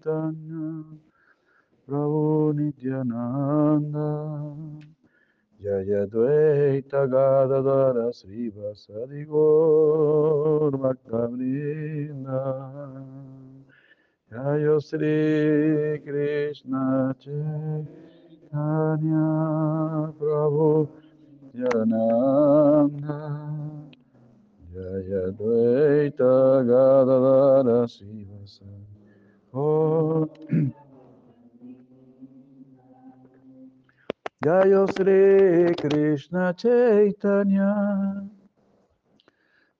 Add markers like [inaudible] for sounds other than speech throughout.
Chaitanya Prabhu Nityananda Jaya Dvaita Gadadara Srivasadi Gaur Bhaktavrinda Jaya Sri Krishna Chaitanya Prabhu Nityananda Jaya Dvaita Gadadara Srivasadi Gaur Jaya Sri Krishna Chaitanya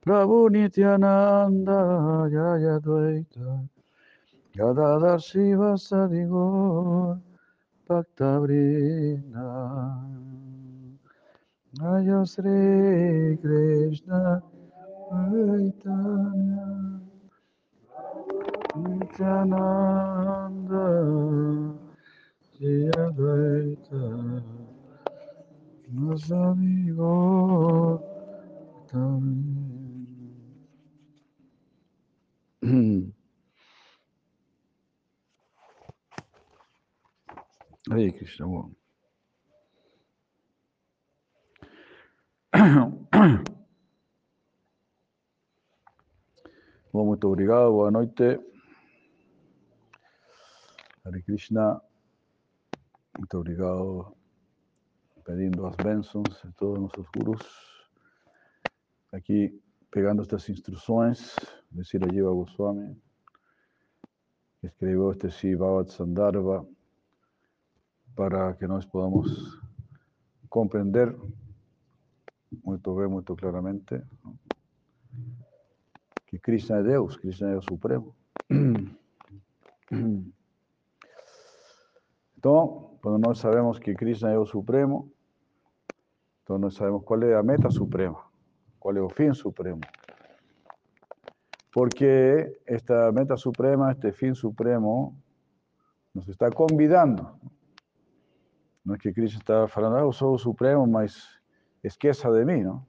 Prabhu Nityananda Jaya Dvaita Gadadhar Shiva Sadigor Bhakta Vrinda Jaya Sri Krishna Chaitanya Nityananda Jaya Dvaita Nasadigor Bhakta Vrinda Hare Krishna. Bom, muito obrigado, boa noite. Hare Krishna, muito obrigado, pedindo as bênçãos de todos nossos gurus. Aqui, pegando estas instruções de Sirajiva Goswami, que escreveu este Shivavat Sandarbha, para que nós podamos compreender muito bem, muito claramente que Krishna é Deus, Krishna é o Supremo. [clears throat] [clears throat] Então, quando nós sabemos que Krishna é o Supremo, então nós sabemos qual é a meta suprema, qual é o fim supremo. Porque esta meta suprema, este fim supremo, nos está convidando não é que Cristo está falando, ah, eu sou o Supremo, mas esqueça de mim, não?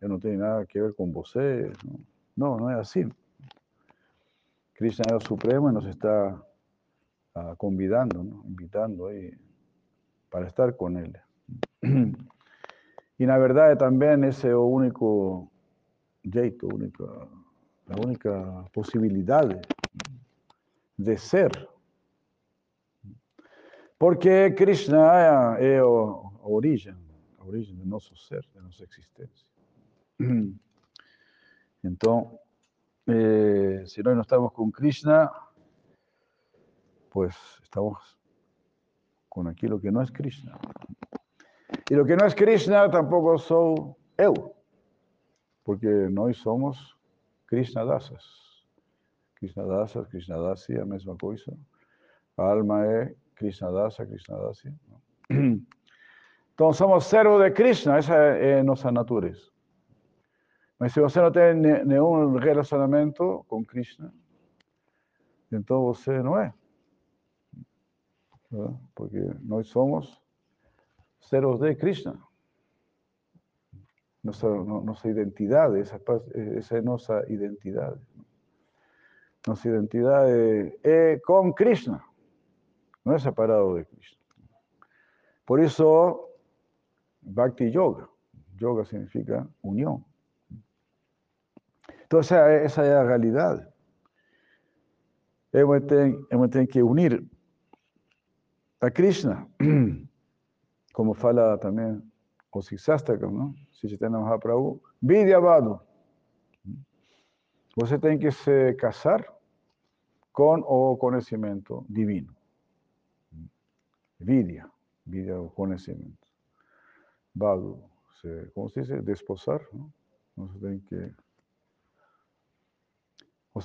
Eu não tenho nada a ver com você. Não, não é assim. Cristo é o Supremo e nos está convidando, invitando para estar com Ele. [clears throat] E na verdade também esse é o único jeito, única, a única possibilidade de ser porque Krishna é a origem, a origem do nosso ser, da nossa existência. [clears throat] Então, eh, nós não estamos com Krishna, pues estamos com aquilo que não é Krishna. E o que não é Krishna tampouco sou eu, porque nós somos Krishna dasas. Krishna dasas, Krishna dasi, a mesma coisa. A alma é Krishna Dasa, Krishna Dasi. [clears throat] Então, somos servos de Krishna, essa é nossa natureza. Mas se você não tem nenhum relacionamento Krishna, então você não é. Porque nós somos servos de Krishna. Nossa, nossa identidade, essa, essa é nossa identidade. Nossa identidade é com Krishna no es separado de Krishna. Por eso, Bhakti Yoga. Yoga significa unión. Entonces, esa es la realidad. Hemos tenido que unir Krishna, [clears throat] como fala también o Sastakam, ¿no? Si tenemos a Prabhu, Vidyavadu. Você tem que se casar com o conhecimento divino. Vidya, vidya o conocimiento. Vado, ¿cómo se dice? Desposar, que,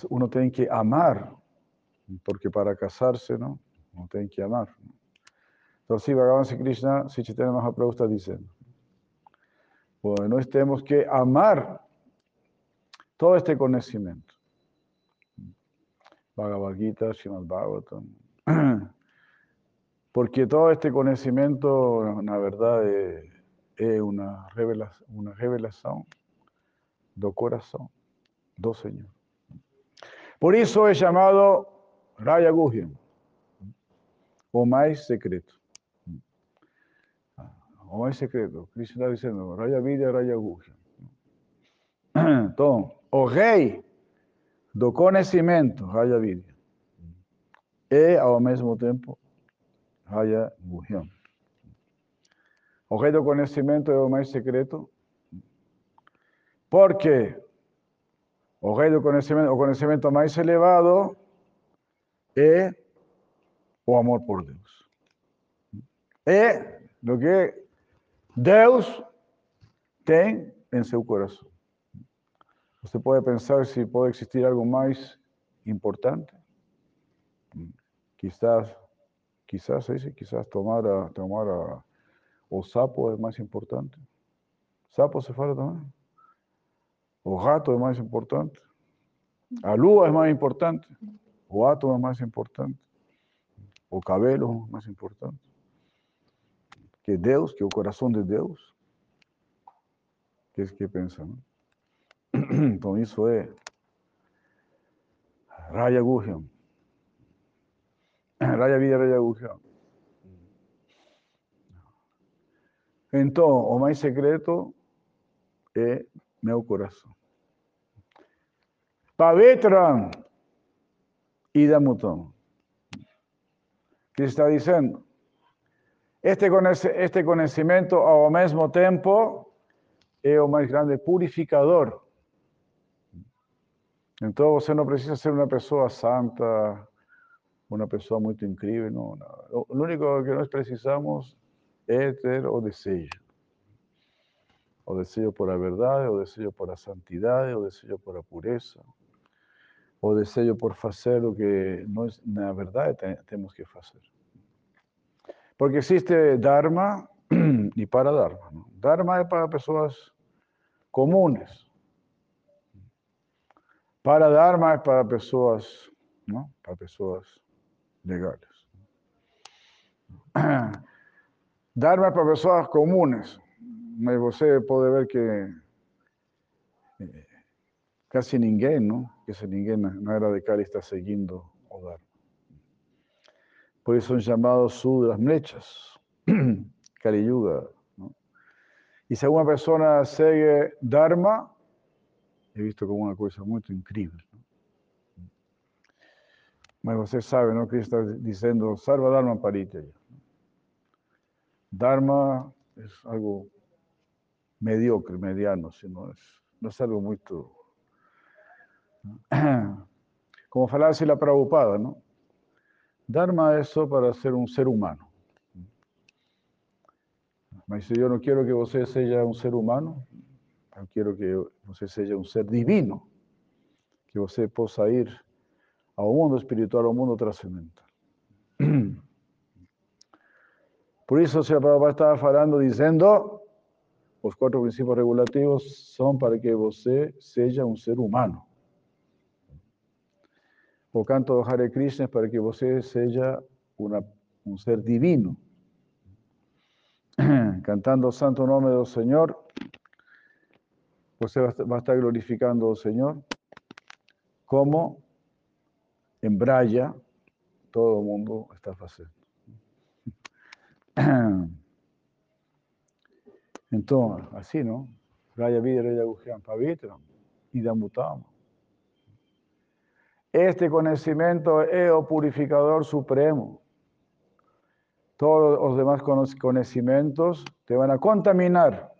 uno tiene que amar, porque para casarse, ¿no? Uno tiene que amar. Entonces, sí, Bhagavan Sri Krishna, si Chaitanya Mahaprabhu está diciendo, bueno, tenemos que amar todo este conocimiento. Bhagavad Gita, Srimad Bhagavatam, [clears throat] Porque todo este conocimiento, la verdad, es, una, revelación, una revelación do corazón, do Señor. Por eso es llamado Raya Guhyam, o más secreto. O mais secreto. Krishna está dizendo, Raya Vidya, Raya Guhyam. [clears throat] Então, o rei do conhecimento, Raya Vidya, e ao mesmo tempo Raya Guhyam. O rei do conhecimento é o mais secreto, porque o rei do conhecimento, o conhecimento mais elevado é o amor por Deus. É do que Deus tem em seu coração. Você pode pensar se pode existir algo mais importante. Quizás, quizás esse, quizás tomar, a, tomar a, o sapo é mais importante. Sapo se fala também. O rato é mais importante. A lua é mais importante. O átomo é mais importante. O cabelo é mais importante. Que Deus, que o coração de Deus. Que é que pensa, não? [clears throat] Então isso é Raya Guhyam. [clears throat] Raya Vida, Raya Guhyam. Então, o mais secreto é meu coração. Pavitram Idamutam. Que está dizendo? Este, este conhecimento, ao mesmo tempo, é o mais grande purificador. Então, você não precisa ser uma pessoa santa, uma pessoa muito incrível. Não, não. O único que nós precisamos é ter o desejo. O desejo por a verdade, o desejo por a santidade, o desejo por a pureza, o desejo por fazer o que nós, na verdade, temos que fazer. Porque existe Dharma [clears throat] e para Dharma. ¿no? Dharma é para pessoas comunes. Para [clears throat] Dharma é para pessoas, não? Para pessoas legais. Dharma é para pessoas comunes. Mas você pode ver que eh, casi ninguém, não? Casi ninguém na era de Kali está seguindo o Dharma. Por isso são chamados sudras mechas, [clears throat] Kali Yuga. ¿no? E se uma pessoa segue Dharma, he visto como uma coisa muito incrível. ¿no? Mas você sabe, não? Que está dizendo Sarva Dharma Paritya. Dharma es algo mediocre, mediano, sino es, no es algo muy... [clears throat] Como falaba así la Prabhupada, ¿no? Dharma es eso para ser un ser humano. Mas si yo no quiero que você seja un ser humano, yo quiero que você seja un ser divino, que você possa ir ao mundo espiritual, ao mundo trascendental. [clears throat] Por isso, o Sr. Estava falando, dizendo, os quatro princípios regulativos são para que você seja um ser humano. O canto do Hare Krishna para que você seja uma, um ser divino. [clears throat] Cantando o santo nome do Senhor, você vai estar glorificando ao Senhor, como em Braya todo mundo está fazendo. [clears throat] Entonces, así, ¿no? Raya Vida, Raya Gujian, Pavitra, y Damutama. Este conocimiento es el purificador supremo. Todos los demás conocimientos te van a contaminar.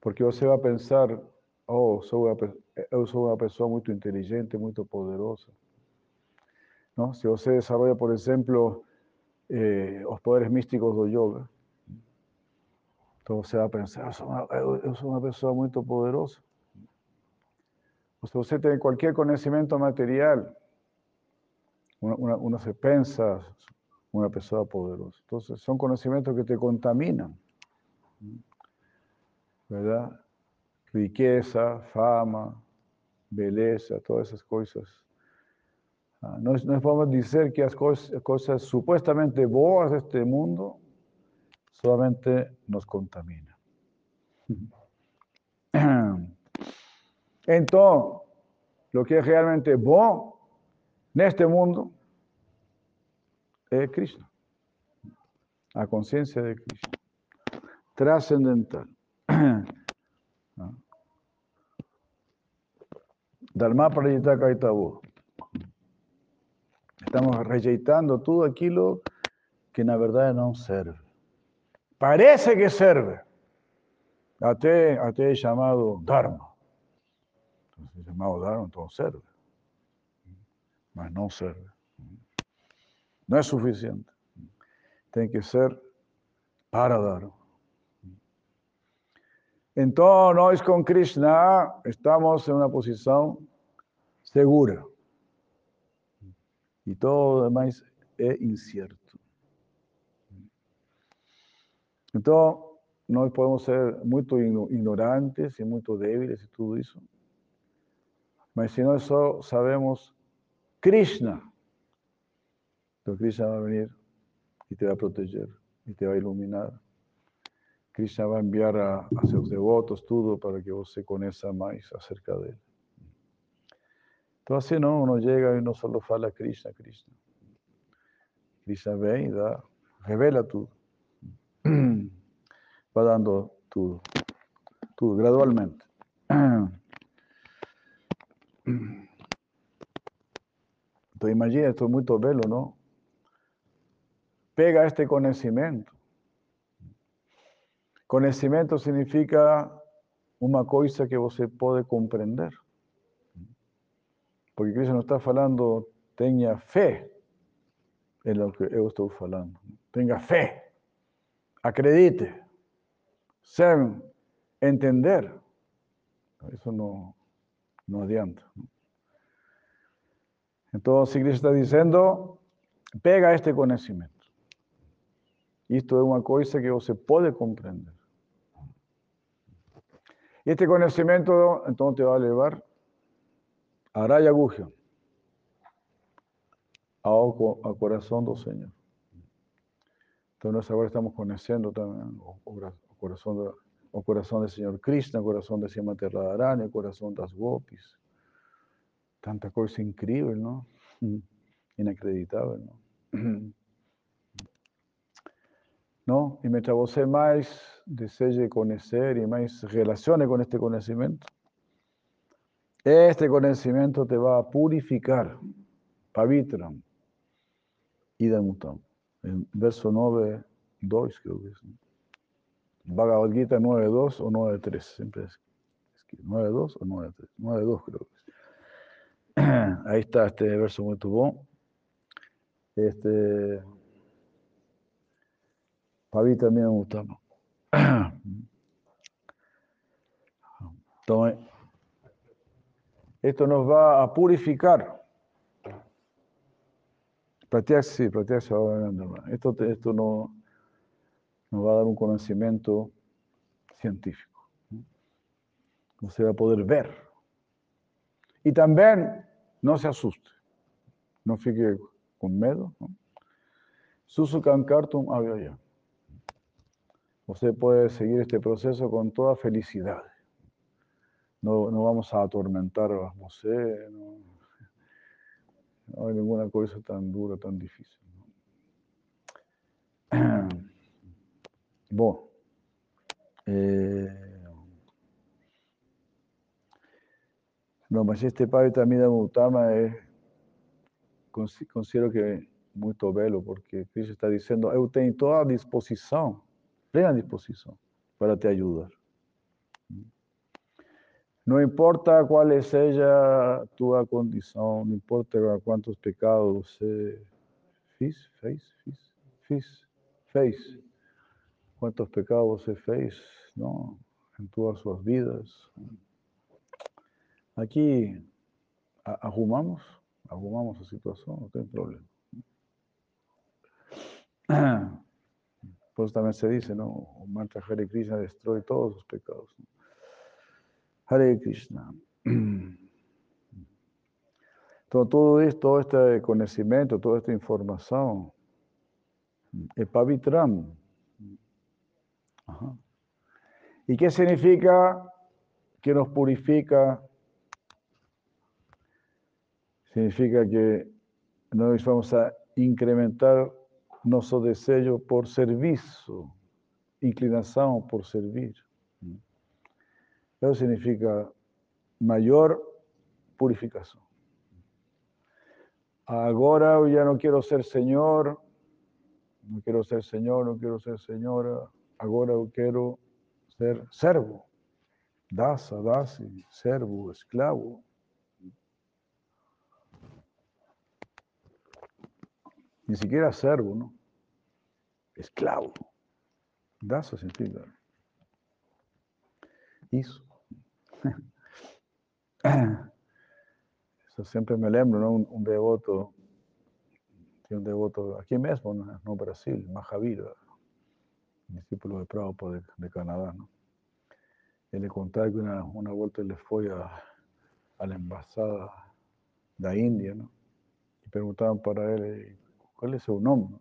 Porque você va a pensar, oh, soy una, eu sou uma pessoa muito inteligente, muito poderosa. Você desarrolla, por ejemplo, eh, os poderes místicos do yoga. Então você vai pensar, eu sou, uma, eu sou uma pessoa muito poderosa. Se você tem qualquer conhecimento material, uma, uma se pensa uma pessoa poderosa. Então, são conhecimentos que te contaminam. ¿Verdad? Riqueza, fama, beleza, todas essas coisas Ah, no podemos decir que las cosas, supuestamente boas de este mundo solamente nos contaminan. [laughs] Entonces, lo que es realmente bueno en este mundo es Krishna. La conciencia de Krishna. Trascendental. Dharma Prayita Kaitabu. Estamos rejeitando todo aquello que na verdade não serve. Parece que serve. Até, até é chamado Dharma. Se chamado Dharma, então serve. Mas não serve. Não é suficiente. Tem que ser para Dharma. Então, nós com Krishna estamos em uma posição segura. E todo demais é incierto. Então, nós podemos ser muito ignorantes e muito débiles e tudo isso. Se nós só sabemos Krishna, então Krishna vai vir e te vai proteger e te vai iluminar. Krishna vai enviar a, a seus devotos tudo para que você conheça mais acerca dele. Então assim não, não chega e não só fala Krishna, Krishna. Krishna vem e dá, revela tudo. [clears throat] va dando todo, todo gradualmente. [clears throat] [clears throat] Entonces imagina, esto es muy belo, ¿no? Pega este conocimiento. Conocimiento significa una cosa que você puede comprender. Porque Cristo no está hablando, tenga fe en lo que yo estoy hablando. Tenga fe. Acredite ser, entender, eso no, no adianta. Entonces, Cristo está diciendo, pega este conocimiento. Esto es una cosa que se puede comprender. Este conocimiento, entonces, te va a llevar a Raya Gugio, al corazón del Señor. Entonces, ahora estamos conociendo también corazón, o corazón del Señor Krishna, o corazón de Srimati Radharani, o corazón de las gopis. Tanta cosa increíble, ¿no? [clears throat] Inacreditable, ¿no? [clears throat] ¿No? Y mientras você más deseje conocer y más relacione con este conocimiento, este conocimiento te va a purificar. Pavitram. En verso 9, 2 creo que es. Bhagavad Gita 9.2 o 9.3, siempre es 9.2 o 9.3, 9.2 creo que es. [clears throat] Ahí está este verso muy tubo. Este, Pavi también me gusta. [clears throat] esto nos va a purificar. sí, Esto, esto no, nos va a dar un conocimiento científico. se va a poder ver. Y también no se asuste, no fique con miedo. ¿no? Susu Kankartum Avyaya. Usted puede seguir este proceso con toda felicidad. No, no vamos a atormentar a José, no, no hay ninguna cosa tan dura, tan difícil. [clears throat] Bom, é... não, mas este Padre também da Mutama é, considero que é muito belo, porque Cristo está dizendo, eu tenho toda a disposição, plena disposição, para te ajudar. Não importa qual seja a tua condição, não importa quantos pecados você fez, fez, fez, fez, fez cuántos pecados se fez ¿no? en todas sus vidas. Aquí arrumamos, arrumamos la situación, no tem problema. [clears throat] Por eso también se dice, ¿no? O mantra Hare Krishna destruye todos los pecados. Hare Krishna. [clears throat] Todo, esto, todo este conocimiento, toda esta información, es pavitram, ¿Y qué significa que nos purifica? Significa que nós vamos a incrementar nosso desejo por serviço, inclinação por servir. Eso significa mayor purificación. Ahora ya no quiero ser Señor, no quiero ser Señor, no quiero ser Señora, ahora quiero ser servo, dasa, dasi, servo, esclavo. Ni siquiera servo, ¿no? Esclavo. Dasa significa eso. Eso siempre me lembro, ¿no? Un, devoto, un devoto aquí mismo, ¿no? en Brasil, Mahavira, discípulo de Prabhupada de, Canadá, ¿no? Él le contaba que una, una vuelta le fue a, a la embajada de la India, ¿no? Y preguntaban para él, ¿cuál es su nombre?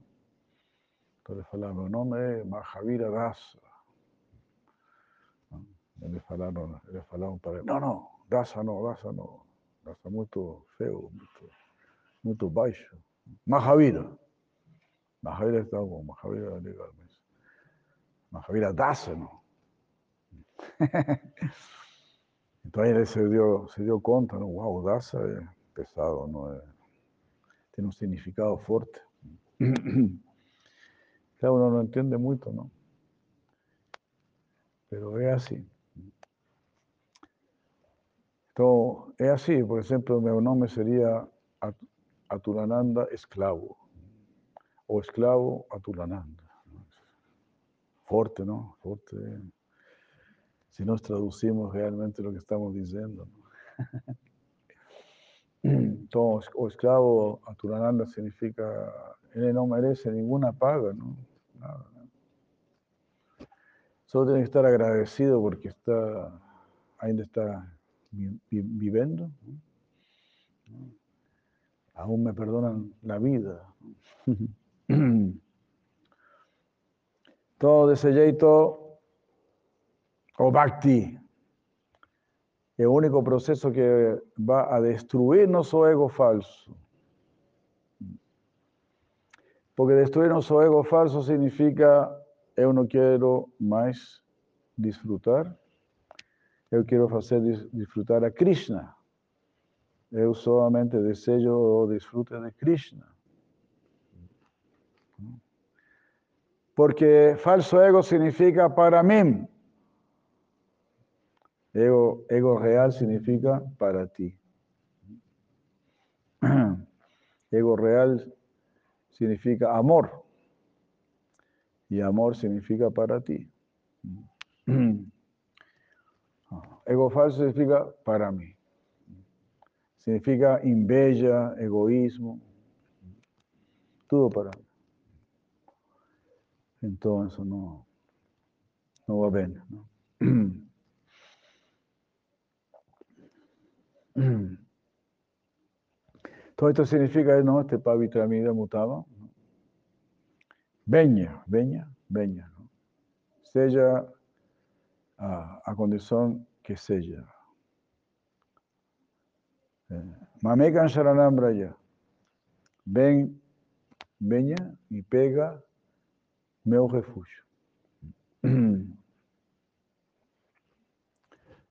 Entonces falaban, mi nombre es Mahavira Dasa. Eles falaram, eles falaram para não, não, Daça não, Daça não. Daça muito feio, muito, muito baixo. Mahavira. Mahavira está bom, Mahavira é legal, mas não. então aí ele se deu, se deu conta, não? Uau, Daça é pesado, não é? Tem um significado forte. [clears throat] Claro, uno não entende muito, não? Pero é assim. es así, por ejemplo, mi nombre sería Atulananda esclavo o esclavo Atulananda. Fuerte, ¿no? Fuerte. Si nos traducimos realmente lo que estamos diciendo. Entonces, [laughs] o esclavo Atulananda significa, él no merece ninguna paga, ¿no? Nada, Solo tiene que estar agradecido porque está, ainda está viviendo, aún me perdonan la vida. [clears throat] todo ese o bhakti, el único proceso que va a destruir nuestro ego falso. Porque destruir nuestro ego falso significa yo no quiero más disfrutar eu quero fazer disfrutar a Krishna. Eu solamente desejo o desfrute de Krishna. Porque falso ego significa para mí. Ego, ego real significa para ti. [clears throat] Ego real significa amor. Y amor significa para ti. [clears throat] Ego falso significa para mí. Significa inveja, egoísmo, todo para mí. Entonces no, no va bien. [clears throat] Todo esto significa, ¿no? Este pavitramida mutaba. Venha, venha, venha. ¿no? Seja a, a condição que seja. É. Mamekan Sharanam Braya. Vem, venha e pega meu refúgio.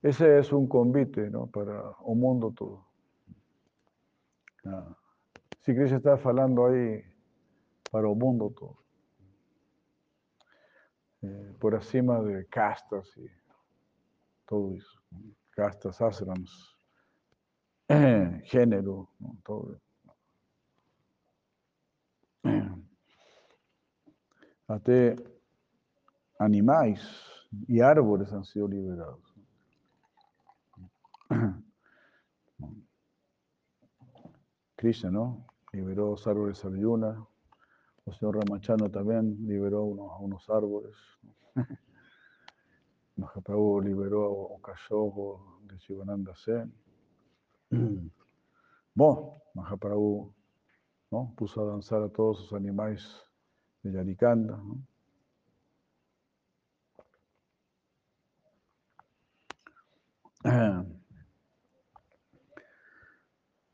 Esse [clears throat] é um convite ¿no? para o mundo todo. Ah. Si Cristo está falando aí para o mundo todo. Eh, por acima de castas e todo eso. Castas, asrams, [clears throat] género, todo. [clears throat] Hasta animales y árboles han sido liberados. [clears throat] Krishna, ¿no? Liberó los árboles Arjuna. El señor Ramachano también liberó unos, unos árboles. [laughs] Mahaprabhu liberó a cachorro de Shivananda Sen. [clears throat] Bom, Mahaprabhu ¿no? puso a danzar a todos los animales de Yarikanda. ¿no?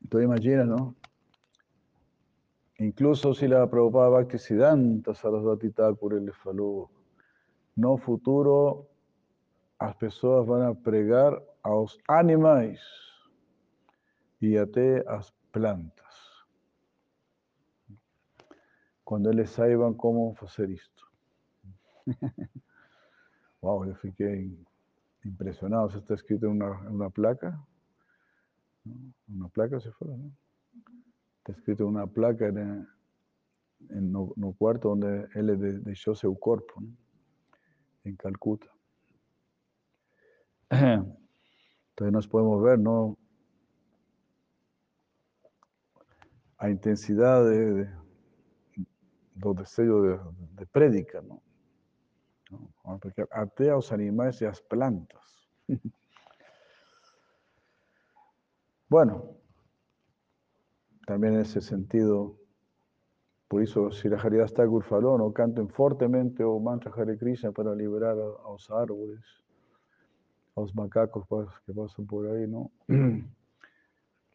Entonces imagina, ¿no? Incluso si la Prabhupada Bhaktisiddhanta Sarasvati Thakur ele falou, no futuro as pessoas vão pregar aos animais e até às plantas. Quando eles saibam como fazer isto. Uau, [laughs] eu fiquei impressionado. Isso está escrito em uma, em uma placa. Uma placa se fala, ¿no? Está escrito em uma placa en, no, no, quarto onde ele de, deixou seu corpo, em Calcuta. [clears throat] Entonces nos podemos ver, ¿no? A intensidad de, de los deseos de, de prédica, ¿no? ¿no? Porque até aos animais e as plantas. [laughs] bueno, también en ese sentido, por eso si la Haridás Thakur no canten fortemente o mantra Hare Krishna para liberar a, aos árboles, aos macacos que pasan por ahí, ¿no? [clears throat]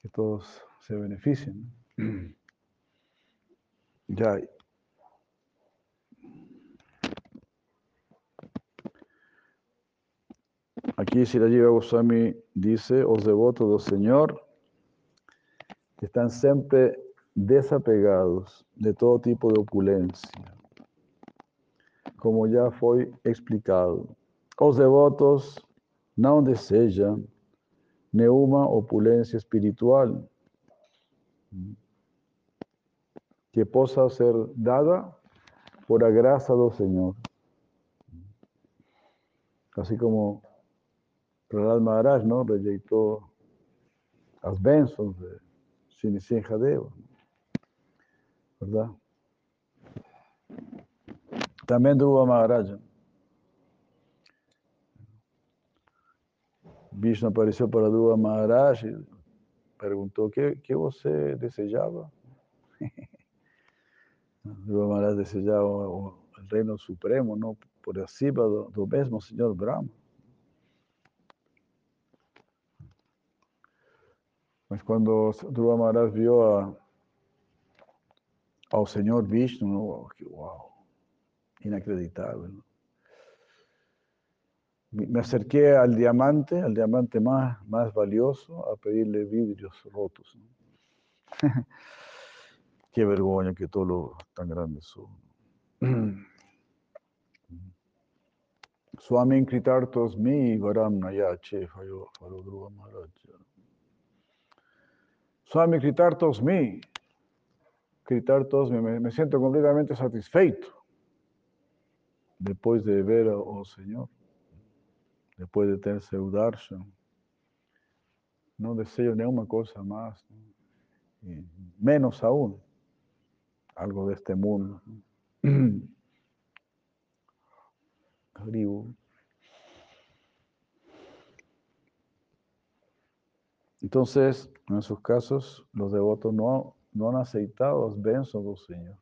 que todos se beneficien. [clears throat] ya. Aquí Sirajiva Goswami dice, os devotos del Señor están siempre desapegados de todo tipo de opulencia, como ya fue explicado. Os devotos não desejam nenhuma opulência espiritual que possa ser dada por a graça do Senhor. Assim como Prahlad Maharaj não rejeitou as bênçãos de Sinisinha Deva, verdade? Também Dhruva Maharaj. Vishnu apareceu para Dhruva Maharaj e perguntou o que, que você desejava. [laughs] Dhruva Maharaj desejava o, reino supremo, não por acima do, do mesmo Senhor Brahma. Mas quando Dhruva Maharaj viu a, ao Senhor Vishnu, oh, que uau? Me acerqué al diamante, al diamante más, más valioso, a pedirle vidrios rotos. [laughs] Qué vergüenza que todos tan grandes son. [clears throat] Swami Kritartos mi Varam Nayache Farodruva Maharaj. Swami Kritartos mi. Kritartos me, me siento completamente satisfeito después de ver al oh Señor después de tener seu darshan. No deseo ninguna cosa más, ¿no? menos aún algo de este mundo. [clears throat] Entonces, en esos casos, los devotos no, no han aceitado los benzos del Señor.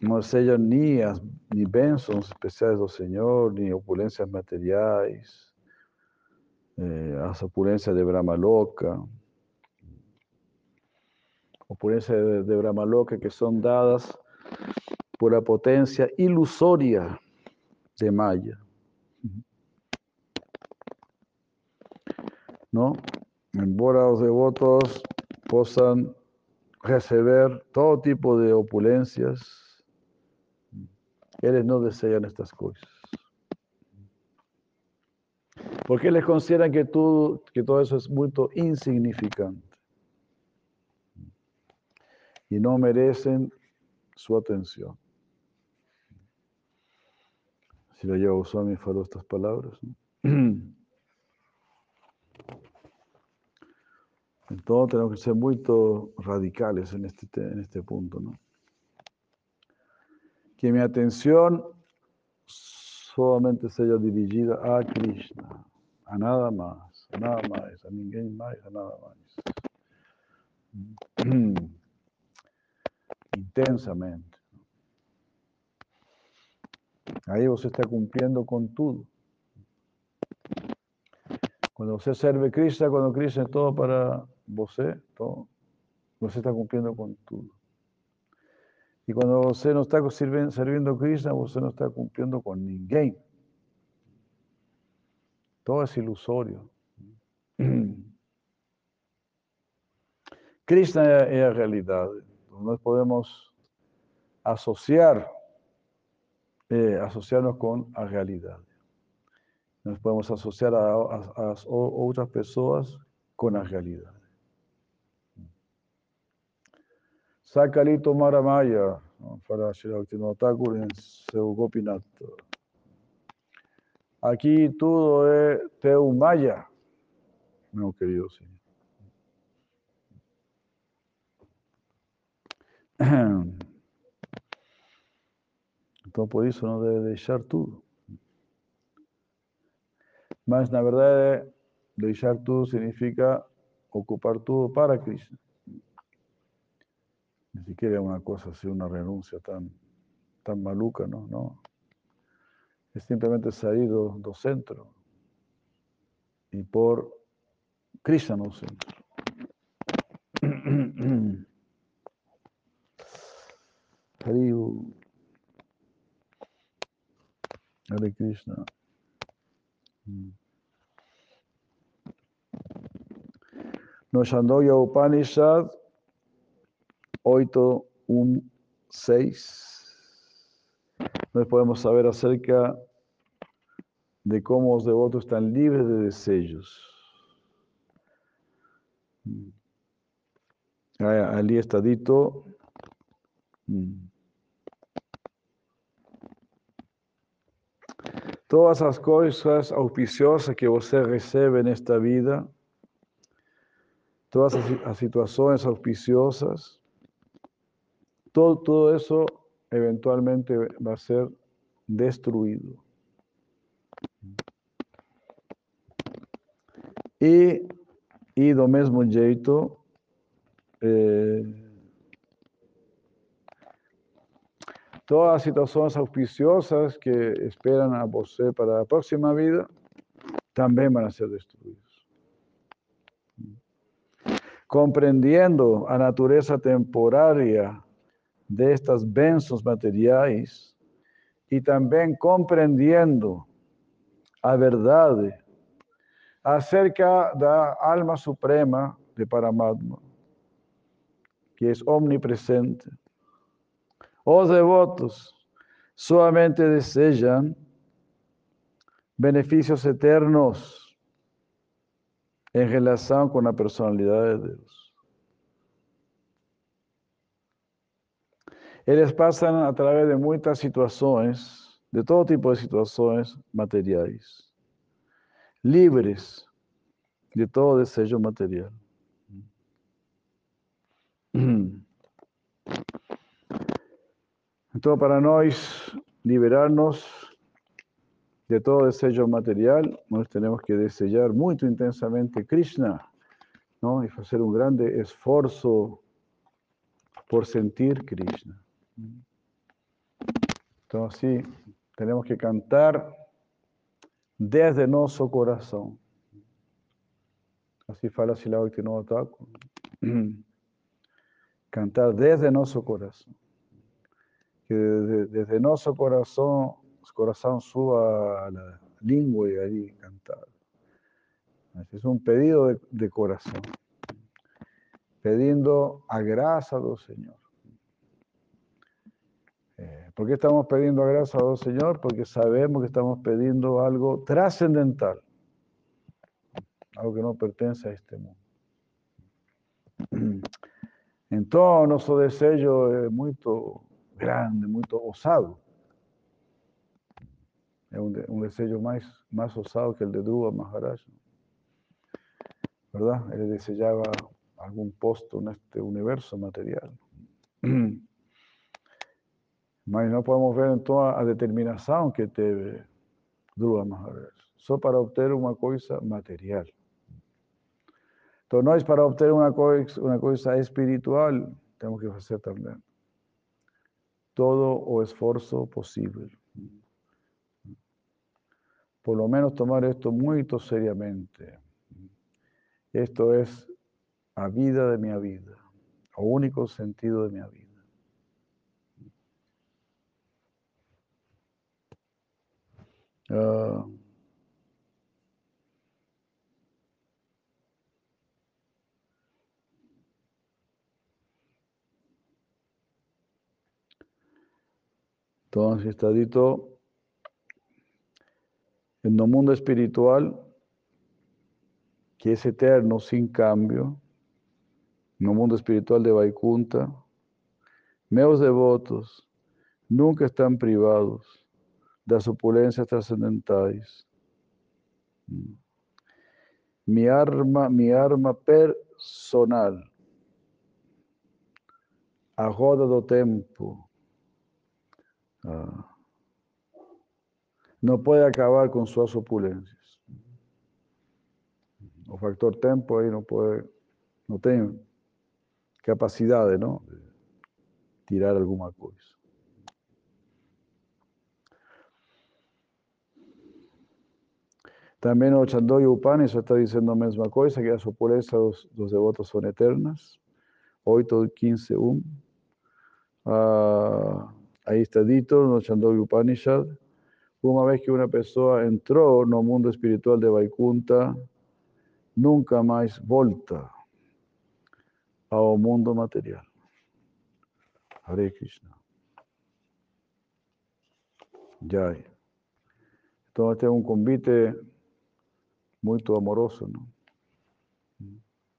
no sellan ni, as, ni bênçãos especiais do Senhor, ni opulências materiais, eh, as opulências de Brahma Loca, opulências de, de Brahma Loca que são dadas por a potência ilusória de Maya. ¿No? Embora os devotos possam receber todo tipo de opulencias, ellos no desean estas cosas. Porque les consideran que todo eso es muy insignificante y no merecen su atención. Si la llevo Swami faló estas palabras. ¿no? [clears throat] Entonces tenemos que ser muy radicales en este, en este punto, ¿no? Que mi atención solamente sea dirigida a Krishna, a nada más, a nada más, a ninguém más, a nada más. [clears throat] Intensamente. Ahí vos está cumpliendo con todo. Quando você serve Krishna, quando Krishna é todo para você, todo, você está cumprindo com tudo. E quando você não está servindo Krishna, você não está cumprindo com ninguém. Todo é ilusório. Krishna [clears throat] é a realidade. Nós podemos associar, eh, associar-nos com a realidade. Nós podemos associar as outras pessoas com a realidade. Sakalito Maramaya, para Shirakti Thakur em seu Gopinath. Aqui tudo é teu Maya, meu querido Senhor. [clears throat] Então, por isso, não deve deixar tudo. Mas, na verdade, deixar tudo significa ocupar tudo para Krishna. Ni siquiera é uma coisa assim, uma renúncia tão, tão maluca, não? não. É simplesmente sair do, do centro e pôr Krishna no centro. [clears throat] Hariu. Hare Krishna. No Shandogya Upanishad 8.1.6 nos podemos saber acerca de cómo los devotos están libres de deseos. Ali está dito. Todas as coisas auspiciosas que você recebe nesta vida, todas as situações auspiciosas, todo, todo eso eventualmente va a ser destruído. E, e do mesmo jeito, eh, todas as situações auspiciosas que esperam a você para a próxima vida também vão ser destruídas. Compreendendo a natureza de estas bênçãos materiais e também compreendendo a verdade acerca da alma suprema de Paramatma, que é omnipresente os devotos solamente desejam benefícios eternos em relação com a personalidade de Deus. Eles passam através de muitas situações, de todo tipo de situações materiais, livres de todo desejo material. [clears throat] Então, para nós liberarnos de todo desejo material, nós temos que desejar muito intensamente Krishna, não? e fazer um grande esforço por sentir Krishna. Então, assim, temos que cantar desde nosso coração. Assim fala Silao Thakur. [clears throat] Cantar desde nosso coração que desde, nuestro corazón, corazón suba a la lengua y ahí cantar. Es un pedido de, corazón, pidiendo a gracia del Señor. Eh, ¿Por qué estamos pidiendo a gracia del Señor? Porque sabemos que estamos pidiendo algo trascendental, algo que no pertenece a este mundo. [clears throat] Entonces, nuestro deseo es muy grande, muito ousado. É um, um desejo mais, mais ousado que o de Dhruva Maharaj. ¿Verdad? Ele desejava algum posto neste universo material. [clears throat] Mas não podemos ver então a determinação que teve Dhruva Maharaj, só para obter uma coisa material. Então, nós, para obter uma coisa, uma coisa espiritual, temos que fazer também todo o esfuerzo posible. por lo menos tomar esto muy seriamente. Esto es a vida de mi vida, o único sentido de mi vida. Uh, entonces está dito en el mundo espiritual que es eterno, sin cambio, en el mundo espiritual de Vaikunta, meus devotos nunca están privados das opulências transcendentais. Mi arma, mi arma personal, a do tempo, ah, não pode acabar com suas opulências. O factor tempo aí não pode, não tem capacidade, não, de tirar alguma coisa. También el Chandoy Upanishad está diciendo la misma cosa, que las opulezas los, los devotos son eternas. 8, 15, 1. Ahí está dito en el Chandoy Upanishad. Una vez que una persona entró en el mundo espiritual de Vaikunta, nunca más volta al mundo material. Hare Krishna. Jai. Entonces, este es un convite muy amoroso, ¿no?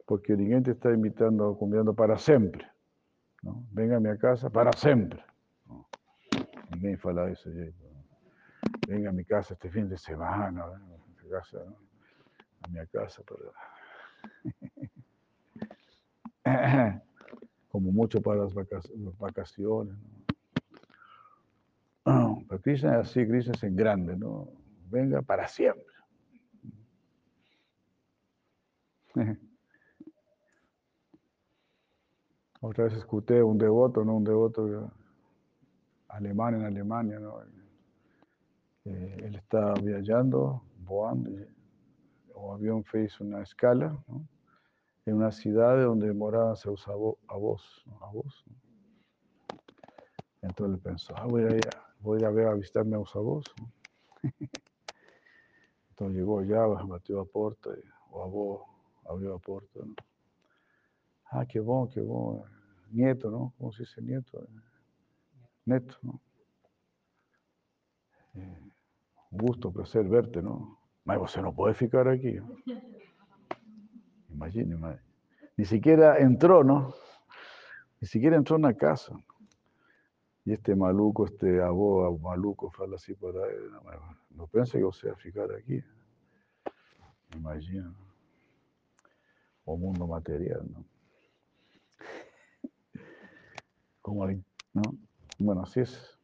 Porque ninguém te está invitando, convidando para siempre. ¿no? Venga a mi casa para siempre. ¿No? Ninguém fala eso. Venga a mi casa este fin de semana, a mi casa, ¿no? a [laughs] como mucho para las vacaciones. ¿no? [clears throat] Pero Krishna es así, Krishna es en grande, ¿no? Venga para siempre. [laughs] Otra vez escuché un devoto, ¿no? Un devoto alemán en Alemania, ¿no? Eh, él está viajando, volando, o avión fez una escala, ¿no? En una ciudad donde moraban seus avós, avós, ¿no? Entonces él pensó, ah, voy a ir, a, ver a visitar a. ¿no? [laughs] Entonces llegó allá, batió a puerta, o avó abrió la puerta. Ah, qué bueno, qué bueno. Nieto, ¿no? ¿Cómo se dice nieto? Neto, ¿no? Eh, gusto, placer verte, ¿no? Mas você no puede ficar aquí. Imagine, Ni siquiera entró, ¿no? Ni siquiera entró en la casa. Y este maluco, este abogado maluco, fala así por ahí. No, piense que você ficar aquí. Imagina o mundo material, ¿no? Como, ¿no? Bueno, así es.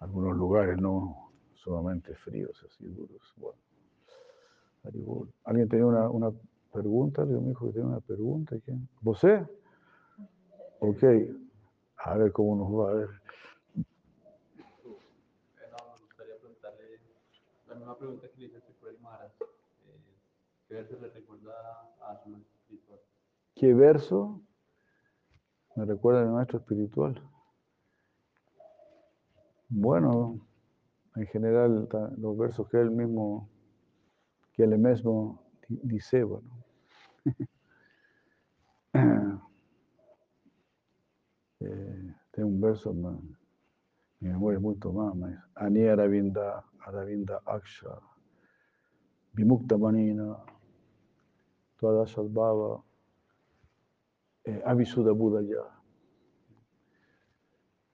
Algunos lugares no sumamente fríos, así duros. Bueno, ¿Alguien tenía una, una pregunta? Dios me dijo que tenía una pregunta. ¿Quién? ¿Vosé? Ok. A ver cómo nos va a ver. Me gustaría preguntarle la misma pregunta que le hice por el Maharaj. ¿Qué verso le recuerda a su maestro espiritual? ¿Qué verso me recuerda a mi maestro espiritual? Bueno, en general los versos que él mismo, que él mismo dice, bueno. [laughs] eh, tengo un verso, mi memoria es muy tomada, Ani Aravinda, Aravinda Aksha, Vimukta Manina, toda Baba, eh, Avisuda Buda ya.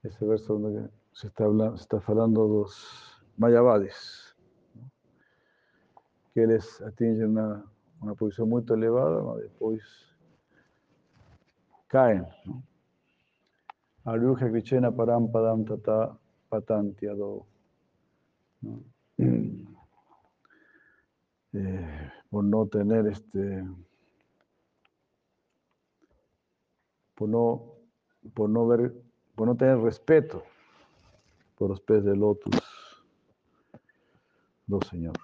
Ese verso donde se está, hablando, se está hablando de los Mayavadis, que les atingem una, una posición muy elevada, después caen. ¿no? Aruja Krichena Param Padam Tata Patantiado. ¿no? [clears throat] Eh, por no tener este, por no, por no ver, por no tener respeto por los pies de lotus. Dos Señor.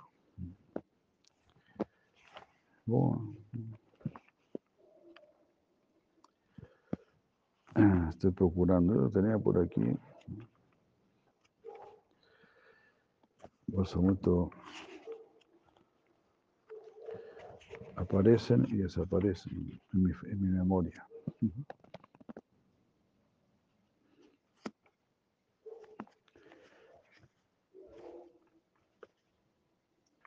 Ah, Estoy procurando, lo tenía por aquí. Por momento aparecen y desaparecen en mi, en mi memoria.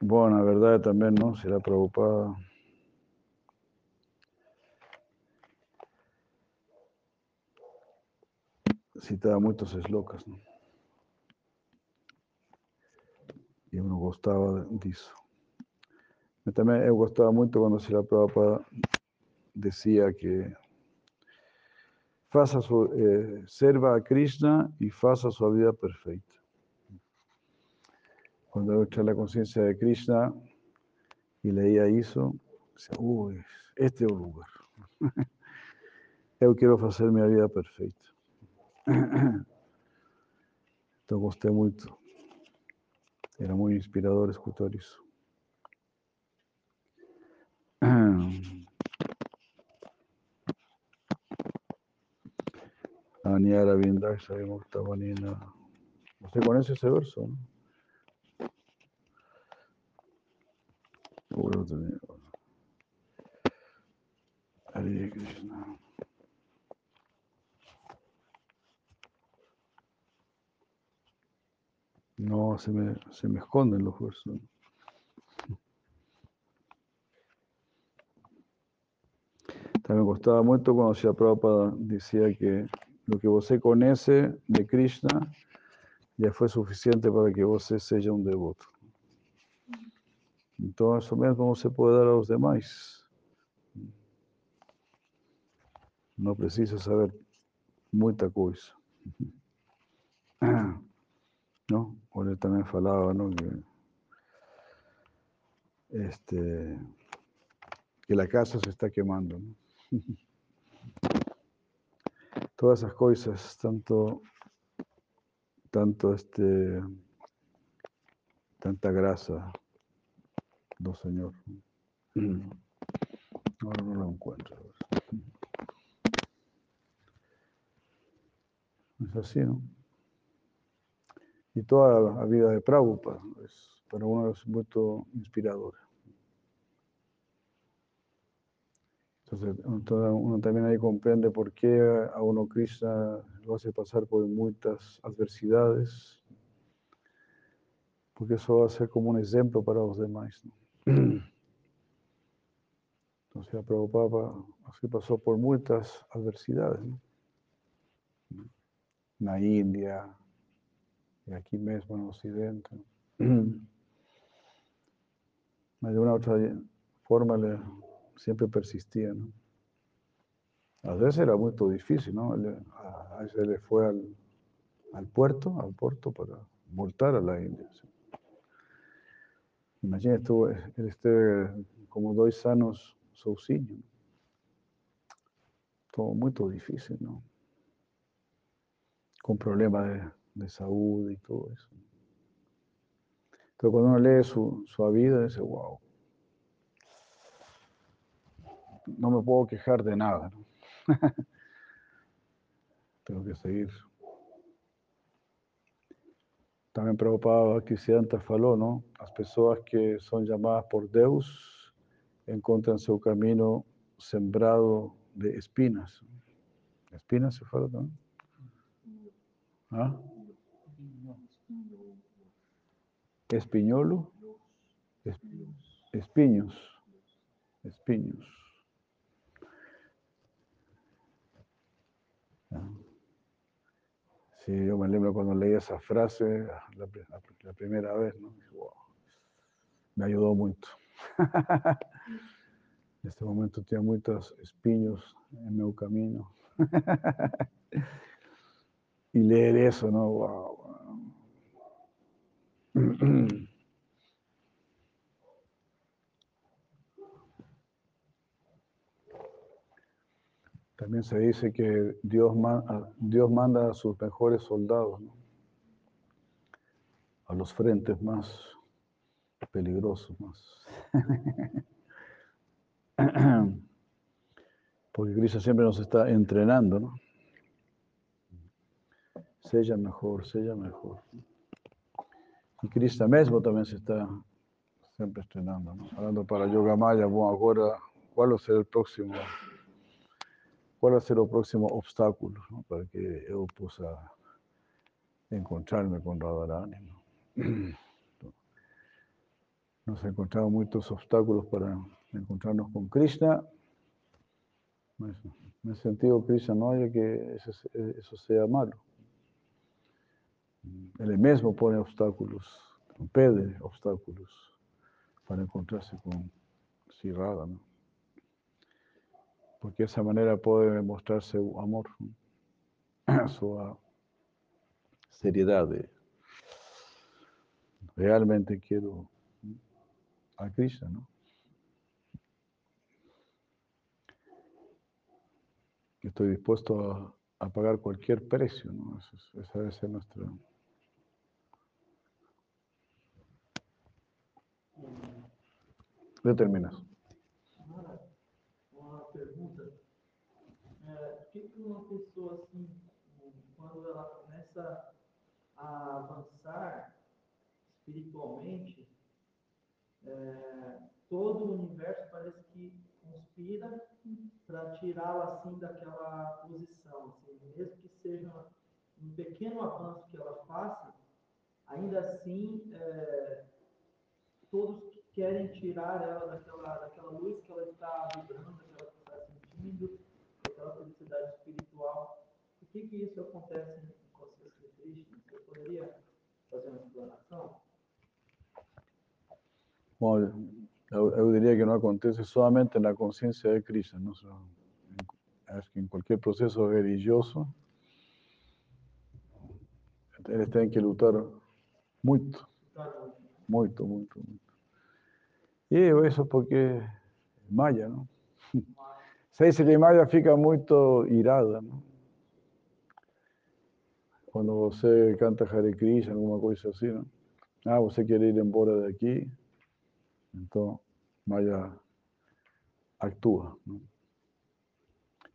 Bueno, la verdad también, ¿no? Será preocupada. Citaba muchos eslocas, ¿no? Y uno gostava disso. Eu também eu gostava muito quando Sila Prabhupada decía que faça eh, serva a Krishna y faça su vida perfecta. Cuando yo la conciencia de Krishna y leía eso, decía, uy, este es el lugar. [laughs] yo quiero hacer mi vida perfecta. [clears throat] Então gostei muito. Era muy inspirador escuchar eso. [clears throat] Aniara Vindasha Muktavanina. ¿Usted conoce ese verso? ¿no? Seguro tenía. Hare Krishna. No, se me, se me esconden los versos. También me costaba mucho cuando Shri Prabhupada decía que lo que vos conoce de Krishna ya fue suficiente para que vos sea un devoto. Entonces, eso mismo se puede dar a los demás. No precisa saber mucha cosa. [clears throat] ¿No? Él también falaba, ¿no? Que, este, que la casa se está quemando. ¿no? [laughs] Todas esas cosas, tanto, tanto este, tanta grasa, do Señor. Ahora no lo encuentro. Es así, ¿no? Y toda la vida de Prabhupada es, para uno es muy inspiradora. Entonces, uno también ahí comprende por qué a uno Krishna lo hace pasar por muchas adversidades, porque eso va a ser como un ejemplo para los demás. ¿no? [clears throat] Entonces, a Prabhupada así pasó por muchas adversidades. ¿no? En la India, aquí mismo en Occidente. [clears throat] De una u otra forma le, siempre persistía. ¿no? A veces era muy difícil, ¿no? A veces le fue al, al puerto, al puerto para voltar a la India. ¿sí? Imagina, estuvo, él esté como dos años sozinho. Todo muy difícil, ¿no? Con problemas de, de salud y todo eso. Pero cuando uno lee su, su vida, dice, wow, no me puedo quejar de nada. ¿no? [laughs] Tengo que seguir. Também Prabhupada Kisianta falou, não? As pessoas que são chamadas por Deus encontram seu caminho sembrado de espinas. Espinas se também? ¿Ah? Espiñolo? Espinhos. Espinhos. Sí, yo me lembro cuando leí esa frase la, primera vez, ¿no? Me ayudó mucho. [laughs] en este momento tengo muchos espinhos en mi camino. [laughs] y leer eso, ¿no? Wow. También se dice que Dios, Dios manda a sus mejores soldados, ¿no? a los frentes más, peligroso más. [laughs] Porque Cristo siempre nos está entrenando, ¿no? Sella mejor, sella mejor. Y Cristo mismo también se está siempre estrenando, ¿no? Hablando para Yoga Maya, bueno, ahora, ¿cuál va a ser el próximo, cuál va a ser próximo obstáculo para que yo pueda encontrarme con Radharani, ¿no? [clears throat] Nos encontramos muchos obstáculos para encontrarnos con Krishna. En el sentido, Krishna no haya que eso, eso sea malo. Él mismo pone obstáculos, impide obstáculos para encontrarse con Sirada, ¿no? Porque de esa manera puede demostrarse amor, [clears throat] su seriedad de realmente quiero a Krishna, ¿no? Estoy dispuesto a, pagar cualquier precio, ¿no? esa debe ser nuestra... Ya terminas. Uma pergunta. É, por que, que uma pessoa assim, quando ela começa a avançar espiritualmente, é, todo o universo parece que conspira para tirá-la assim daquela posição, assim, mesmo que seja um pequeno avanço que ela faça, ainda assim é, todos querem tirar ela daquela, daquela luz que ela está vibrando, que ela está sentindo, daquela felicidade espiritual. Por que, que isso acontece em consciência Krishna? Você poderia fazer uma explanação? Bom, eu, eu, diria que não acontece somente na consciência de Krishna, não só, acho que em qualquer processo religioso, eles têm que lutar muito, muito, muito, muito. E isso porque Maya, não? [laughs] Se diz que Maya fica muito irada, não? Quando você canta Hare Krishna, alguma coisa assim, não? Ah, você quer ir embora daqui? Então, Maya actúa. ¿no?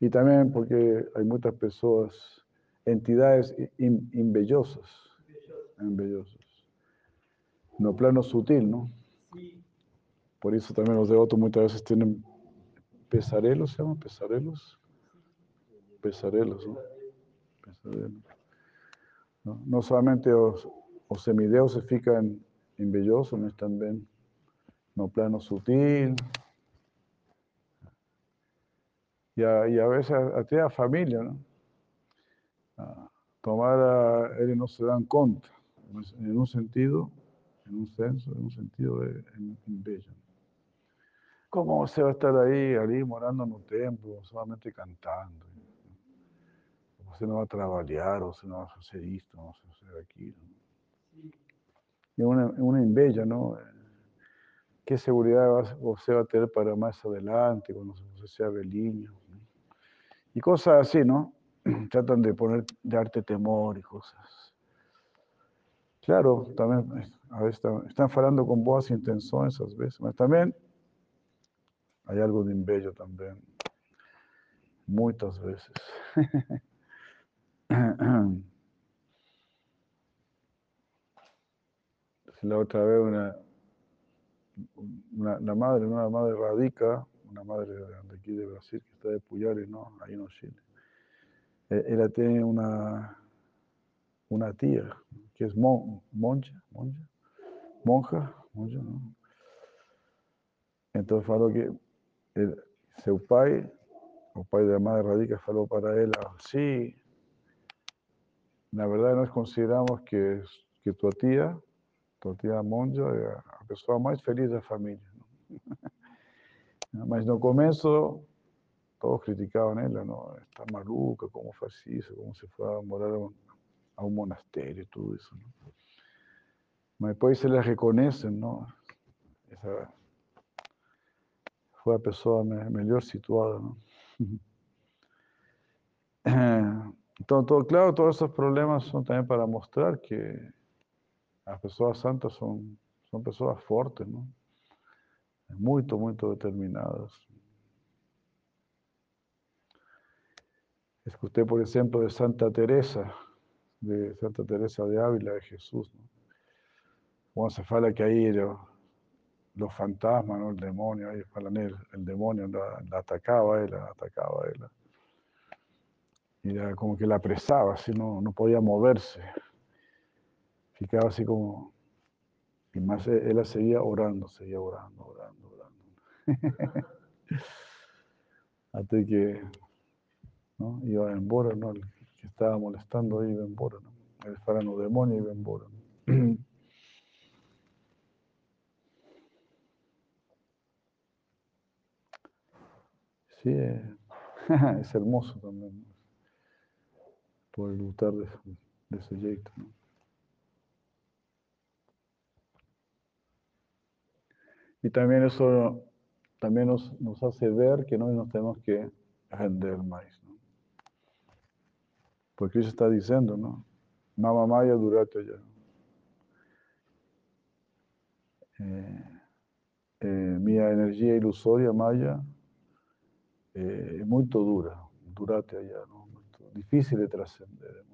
Y también porque hay muchas personas, entidades imbellosas, embellosas, no plano sutil, ¿no? Por eso también los devotos muchas veces tienen pesarelos, ¿se llaman pesarelos? Pesarelos, ¿no? Pesarelos. No, no solamente los, los semideos se fican imbellosos, mas también no plano sutil. Y a, y a veces a familia, ¿no? A, ellos no se dan cuenta, en un sentido, en un senso, en un sentido de bello. ¿Cómo você va a estar ahí, ahí morando en un templo, solamente cantando? Você no va a trabajar, você no va a hacer esto, no va a hacer aquello. Y una, una inveja, ¿no? qué seguridad usted va a tener para más adelante, cuando usted sea velhinho. Y cosas así, ¿no? [clears throat] Tratan de poner, de darte temor y cosas. Claro, también a veces están, falando con buenas intenciones, a veces, pero también hay algo de embello también, muchas veces. [clears throat] La otra vez una, una, madre, una madre radica, una madre de aquí de Brasil, que está de Puyari, ¿no? Ahí en Chile. Eh, ella tiene una, una tía que es mon, monja, monja, monja, monja, ¿no? Entonces falou que el, seu pai, o pai de la madre radica, falou para ella, sí, la verdad nos consideramos que, que tu tía, tu tía monja, é a pessoa mais feliz da família. Mas no [laughs] começo, todos criticavam ela, não, está maluca, como faz isso, como se foi a morar a um, a um monastério, tudo isso. Não? Mas depois eles reconhecem, não? Essa foi a pessoa melhor situada, não? Então, [laughs] todo, claro, todos esses problemas são também para mostrar que as pessoas santas são son personas fuertes, ¿no? Muy, muy determinadas. Escuché, por ejemplo, de Santa Teresa, de Santa Teresa de Ávila, de Jesús. ¿no? Cuando se fala que ahí los, fantasmas, ¿no? el demonio, ahí el, el demonio la, atacaba, él, la atacaba, él. Y era como que la apresaba, así no, no podía moverse. Ficaba así como... Y más él seguía orando, seguía orando, orando, orando. [laughs] Hasta que ¿no? iba embora, ¿no? Estaba molestando embora, ¿no? El farano demonio iba embora. [clears throat] ¿no? Sí, [laughs] es hermoso también. Por el lutar de, de ese jeito. ¿no? Y también eso también nos, nos hace ver que no nos tenemos que render más. Porque eso está diciendo, ¿no? Mama Maya durate ya. Eh, eh, mi energía ilusoria Maya eh, es muy dura, durate allá, ¿no? difícil de trascender.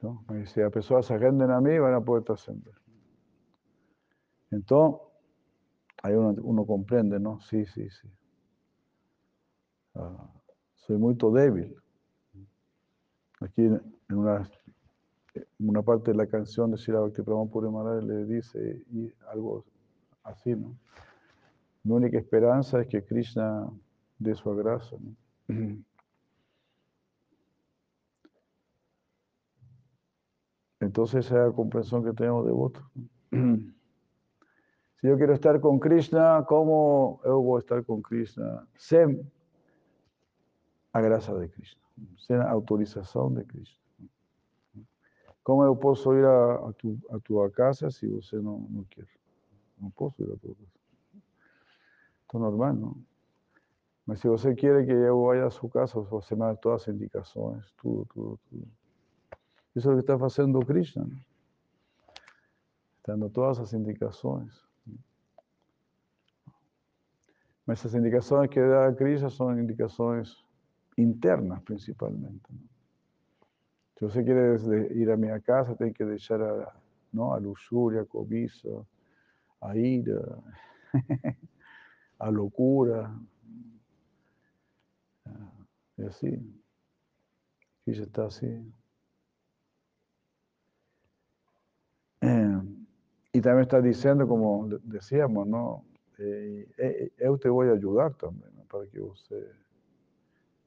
¿no? Si las personas se renden a mí, van a poder trascender. Entonces, ahí uno, comprende, ¿no? Sí, sí, sí. Ah, soy muy débil. Aquí en una, una parte de la canción de Shira Bhakti Prabhupada le dice algo así, ¿no? Mi única esperanza es que Krishna dé su gracia. Entonces esa es la comprensión que tenemos de voto. Si yo quiero estar con Krishna, ¿cómo yo voy a estar con Krishna? Sem a gracia de Krishna, sem autorización de Krishna. ¿Cómo yo puedo ir a, tu, a tu casa si usted no, no quiere? No puedo ir a tu casa. Esto es normal, ¿no? Pero si usted quiere que yo vaya a su casa, usted me da todas las indicaciones, todo, todo, todo. Eso es lo que está haciendo Krishna. ¿no? Está dando todas las indicaciones. Esas indicaciones que da Krishna son indicaciones internas principalmente. Si usted quiere ir a mi casa, tiene que dejar a, ¿no? a lujuria, a cobiza, a ira, [laughs] a locura. Y así. Krishna está así. Eh, y también está diciendo, como decíamos, ¿no? Eh, eh, yo te voy a ayudar también para que usted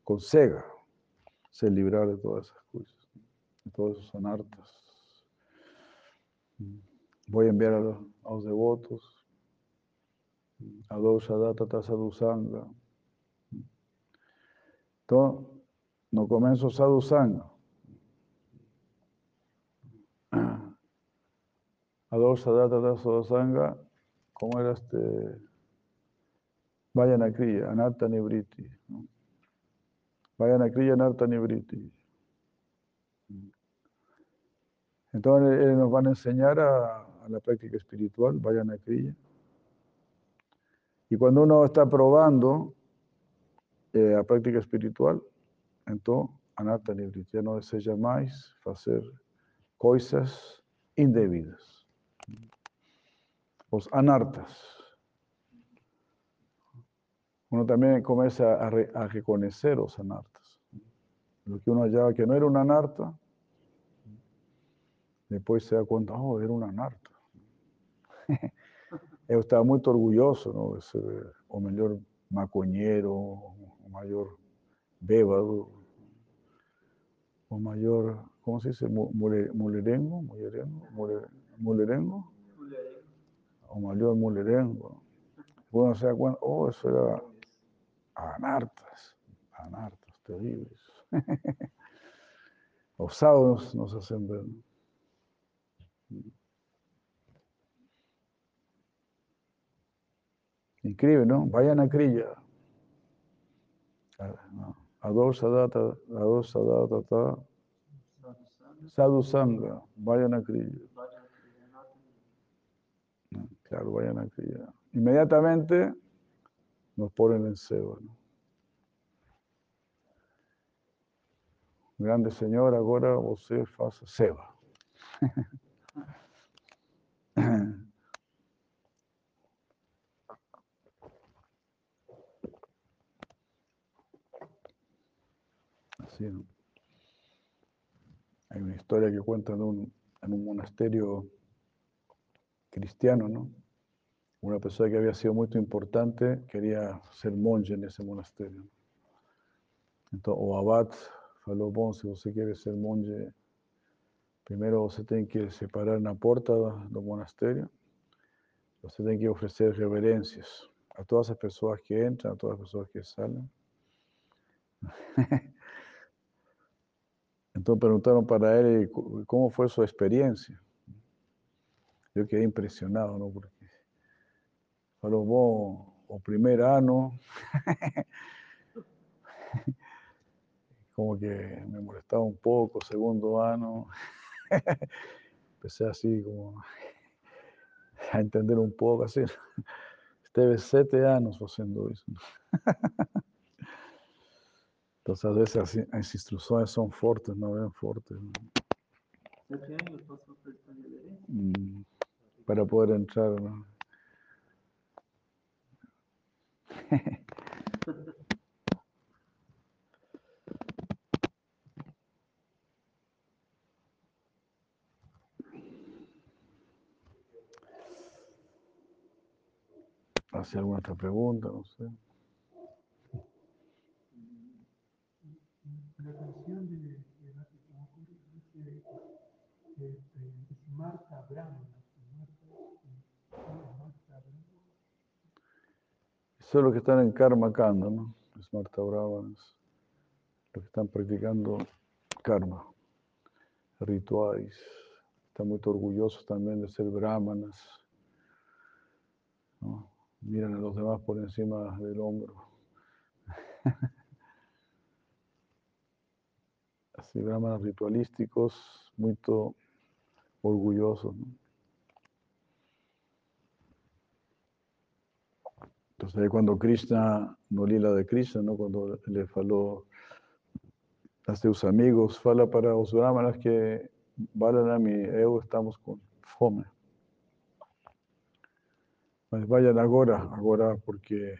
consiga se librar de todas esas cosas, de todos esos anartas. Voy a enviar a los, devotos, a Dosha Tata Sadhusanga. Entonces, no comienzo Sadhusanga. A Dosha Tata Sadhusanga ¿Cómo era este? Vayan a Kriya, Anarta Nibriti. A Kriya, Anarta Nibriti. Entonces, eh, nos van a enseñar a, la práctica espiritual, vayan a Kriya. Y cuando uno está probando eh, la práctica espiritual, entonces, Anarta Nibriti, ya no desea más hacer cosas indebidas los anartas. Uno también comienza a, reconocer los anartas. Lo que uno hallaba que no era un anarta, después se da cuenta, oh, era un anarta. [laughs] Yo estaba muy orgulloso ¿no? de ser o mejor macoñero, o mayor bébado, o mayor, ¿cómo se dice? Mulerengo, mulerengo, mulerengo o mayor mulerengo. Bueno, se da cuenta, oh, eso era anartas, anartas terribles. [laughs] Los sábados nos hacen ver. Increíble, ¿no? Vayan a Krilla. Ador Sadata, Ador Sadata, Sadhu Sangha, vayan a Krilla. Claro, vayan a criar. Inmediatamente nos ponen en cebo. ¿no? Grande Señor, agora você faça ceba. Así, ¿no? Hay una historia que cuenta en un, en un monasterio cristiano, ¿no? Una persona que había sido muy importante quería ser monje en ese monasterio. Entonces, o abad falou, bom, se você quer ser monje, primeiro você tem que separar na porta do monastério, você tem que oferecer reverências a todas as pessoas que entram, a todas as pessoas que saem. [laughs] Então perguntaram para ele como foi sua experiência. Eu quedei impressionado, não? Porque bom, o primeiro ano como que me molestaba un poco, segundo año, empecé así como a entender un poco, así, estuve siete años haciendo eso. Entonces a veces así, las instrucciones son fuertes, no ven fuertes. Sete anos passou por essa reverência? Mm, Para poder entrar. ¿Hace alguna otra pregunta? No sé. La canción de, de Nati Tamakuri dice que es Marta Brahmana. Marta, Marta Brahmana. Eso es lo que están en Karma Kanda, ¿no? Es Marta Brahmanas. Los que están practicando karma, rituales. Están muy orgullosos también de ser brahmanas. ¿no? Miran a los demás por encima del hombro. [laughs] Así, brahmanas ritualísticos, muy orgullosos. ¿no? Cuando Krishna, no lila de Krishna, ¿no? cuando le faló a seus amigos, fala para os brahmanas que Balarami e eu estamos com fome. Mas vayan agora, agora porque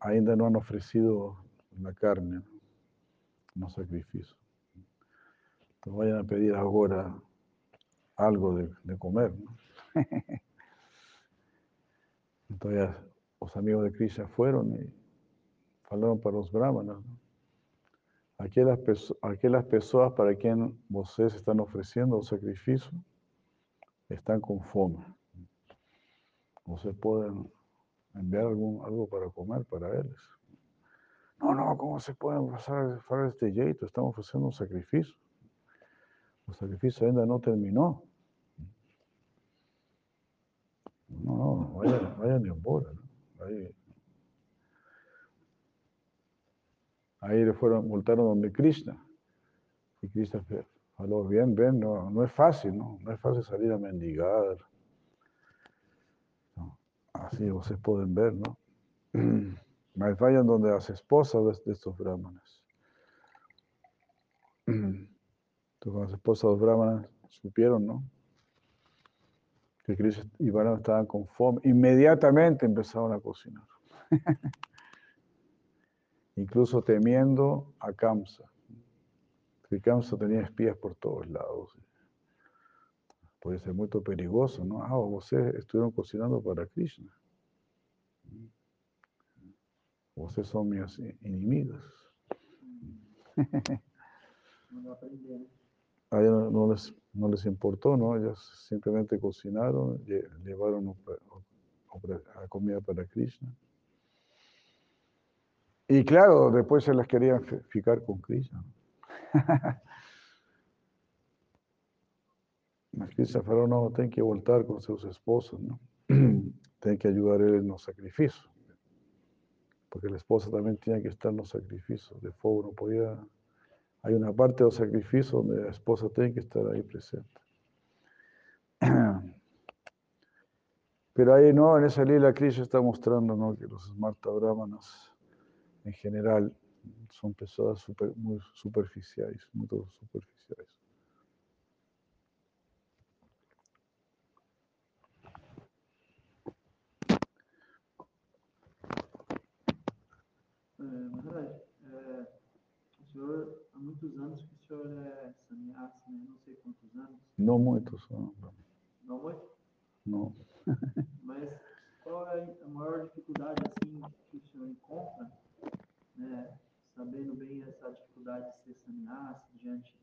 ainda não han oferecido la carne, ¿no? no sacrificio. Entonces vayan a pedir agora algo de, comer. ¿no? [laughs] Entonces los amigos de Krishna fueron y falaron para los brahmanas. ¿no? Aquelas, aquelas pessoas para quem vocês estão oferecendo o sacrifício estão com fome. Vocês podem enviar algo para comer para eles. Não, não, como se podem fazer deste jeito? Estamos fazendo um sacrifício. O sacrifício ainda não terminou. Não, não, vayan, vayan embora. Ahí le fueron, voltaron donde Krishna. Y Krishna falou, bien, ven, no, es fácil, ¿no? No es fácil salir a mendigar. Así ustedes pueden ver, ¿no? [clears throat] Mas vayan donde las esposas de, estos brahmanas. [clears throat] Entonces, las esposas de los brahmanas supieron, ¿no? Que Krishna y Balram estaban con fome, inmediatamente empezaron a cocinar. [laughs] incluso temiendo a Kamsa. Porque Kamsa tenía espías por todos lados. Puede ser muy perigoso, ¿no? Ah, ustedes estuvieron cocinando para Krishna. Ustedes son mis enemigos. Não aprendendo. A ellos no, no les, no les importó, ¿no? Ellos simplemente cocinaron, lle- llevaron la comida para Krishna. Y claro, después se las querían fi- ficar con Krishna. [laughs] Krishna falou, no, tienen que voltar con sus esposos, ¿no? [clears throat] tienen que ayudar a él en los sacrificios. Porque la esposa también tiene que estar en los sacrificios. De fuego no podía... Hay una parte de los sacrificios donde la esposa tiene que estar ahí presente. [clears throat] Pero ahí no, en esa lila Krishna está mostrando ¿no? que los Smarta Brahmanas en general son personas muy superficiales, muy superficiales. Muitos anos que o senhor é sannyasi, né? não sei quantos anos, No muchos, ¿no? não muito, No. [laughs] mas qual é a maior dificuldade assim que o senhor encontra, né? sabendo bem essa dificuldade de ser sannyasi diante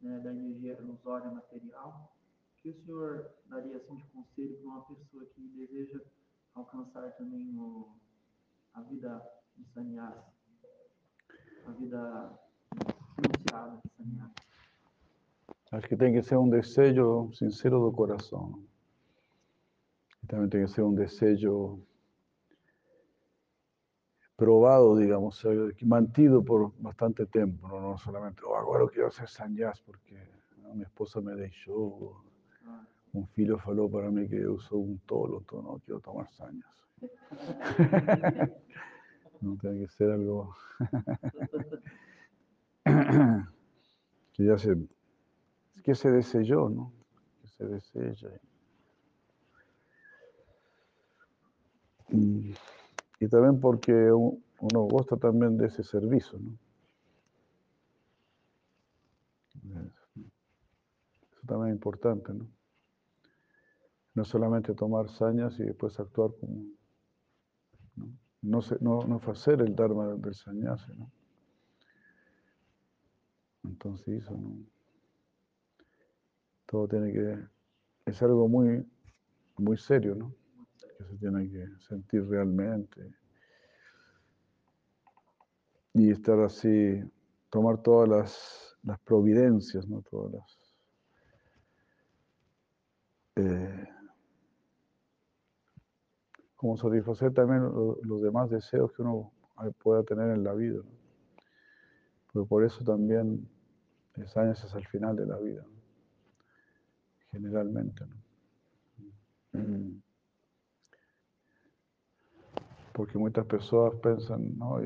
né, da energia ilusória material, o que o senhor daria assim de conselho para uma pessoa que deseja alcançar também o, a vida de sannyasi, a vida sannyasi? Acho que tem que ser um desejo sincero do coração. Também tem que ser um desejo probado, digamos, mantido por bastante tempo, não, não solamente, oh, agora quero ser sannyas porque minha esposa me deixou, Ah, um filho falou para mim que sou um tolo, então não quero tomar sannyas. [laughs] Não tem que ser algo [laughs] [clears throat] que ya se, que se ¿no? Que se deseja. Y, también porque uno gosta también de ese servicio, ¿no? Es- Eso también es importante, ¿no? No solamente tomar sañas y después actuar como... No, no, no, no hacer el dharma del sannyasi, ¿no? Entonces. Todo tiene que... Es algo muy, muy serio, ¿no? Que se tiene que sentir realmente. Y estar así, tomar todas las, las providencias, ¿no? Todas las... eh, como satisfacer también lo- los demás deseos que uno pueda tener en la vida. ¿no? Pero por eso también es años es al final de la vida, generalmente. Mm. Porque muchas personas piensan, no,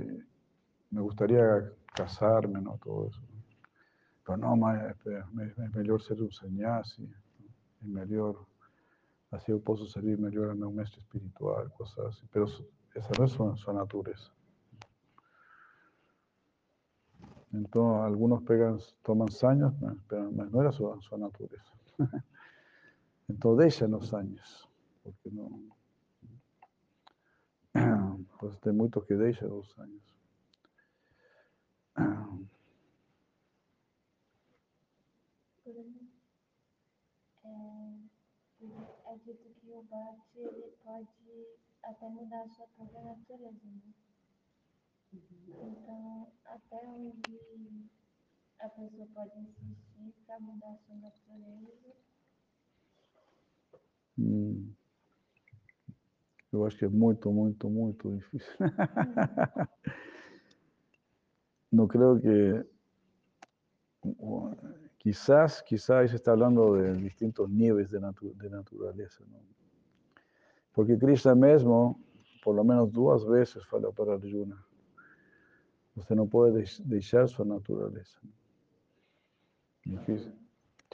me gustaría casarme, ¿no? Todo eso. Pero no, es, mejor ser un sannyasi, es mejor, así yo puedo servir mejor a mi maestro espiritual, cosas así. Pero esa no es su, su naturaleza. Entonces, algunos pegan, toman años, pero no era su, su naturaleza. Entonces, deixan los años, porque no. Pues tem muitos que deixam os años. Bruno, é, é dito que o Bhakti ele pode até mudar a sua própria natureza, né? Então, até onde a pessoa pode insistir para mudar a sua natureza, Hum. Eu acho que é muito, muito, muito difícil. [laughs] No creo que quizás, quizás está hablando de distintos niveles de, natu- de. Porque Krishna mismo, por lo menos dos veces, fala para Arjuna. Usted no puede dejar su naturaleza.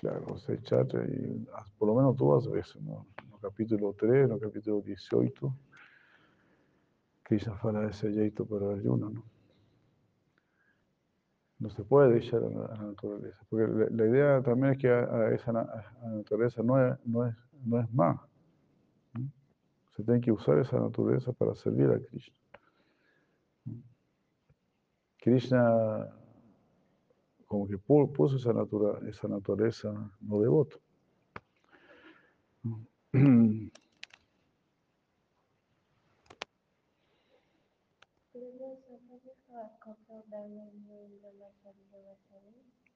Claro, você chata y por lo menos dos veces, ¿no? No capítulo 3, no capítulo 18, Krishna fala desse jeito para Arjuna, ¿no? No se puede dejar a la, naturaleza, porque la, idea también es que esa naturaleza no es, no es, no es más. Se tiene que usar esa naturaleza para servir a Krishna. Krishna como que pu- puso esa, natura, esa naturaleza no devoto.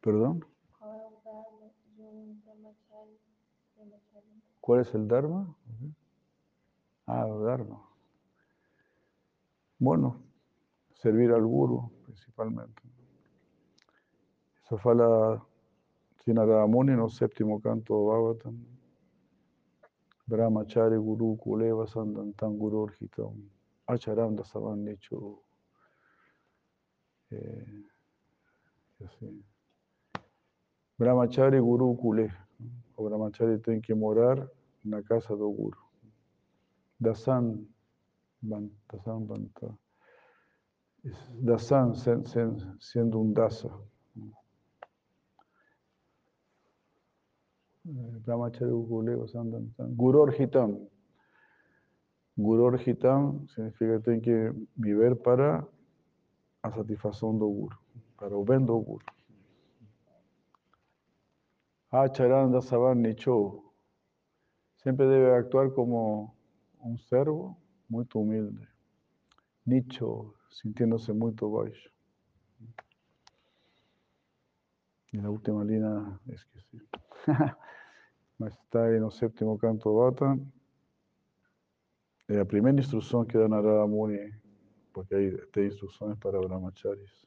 ¿Perdón? ¿Cuál es el Dharma? Ah, el Dharma. Bueno, servir al Guru principalmente. Eso fala Sinarada Muni en el séptimo canto de Bhagavatam. Brahmachari Guru Kuleva Sandantan Guru Orhitam Acharanda Nicho. Eh, así. Brahmachari Guru Kule. O Brahmachari tiene que morar en la casa de Guru. Dasan Dasan Banta. Dasan siendo un dasa. Guru Orhitam. Guru Orhitam significa que tiene que vivir para a satisfação do Guru, para o Guru. Acharanda Savan Nicho sempre deve actuar como um servo muito humilde. Nicho, sintiéndose muito baixo. E na última linha, esqueci. [laughs] Mas está aí no sétimo canto Bata. É a primeira instrução que dá Narada Muni porque hay, hay instrucciones para brahmacharis.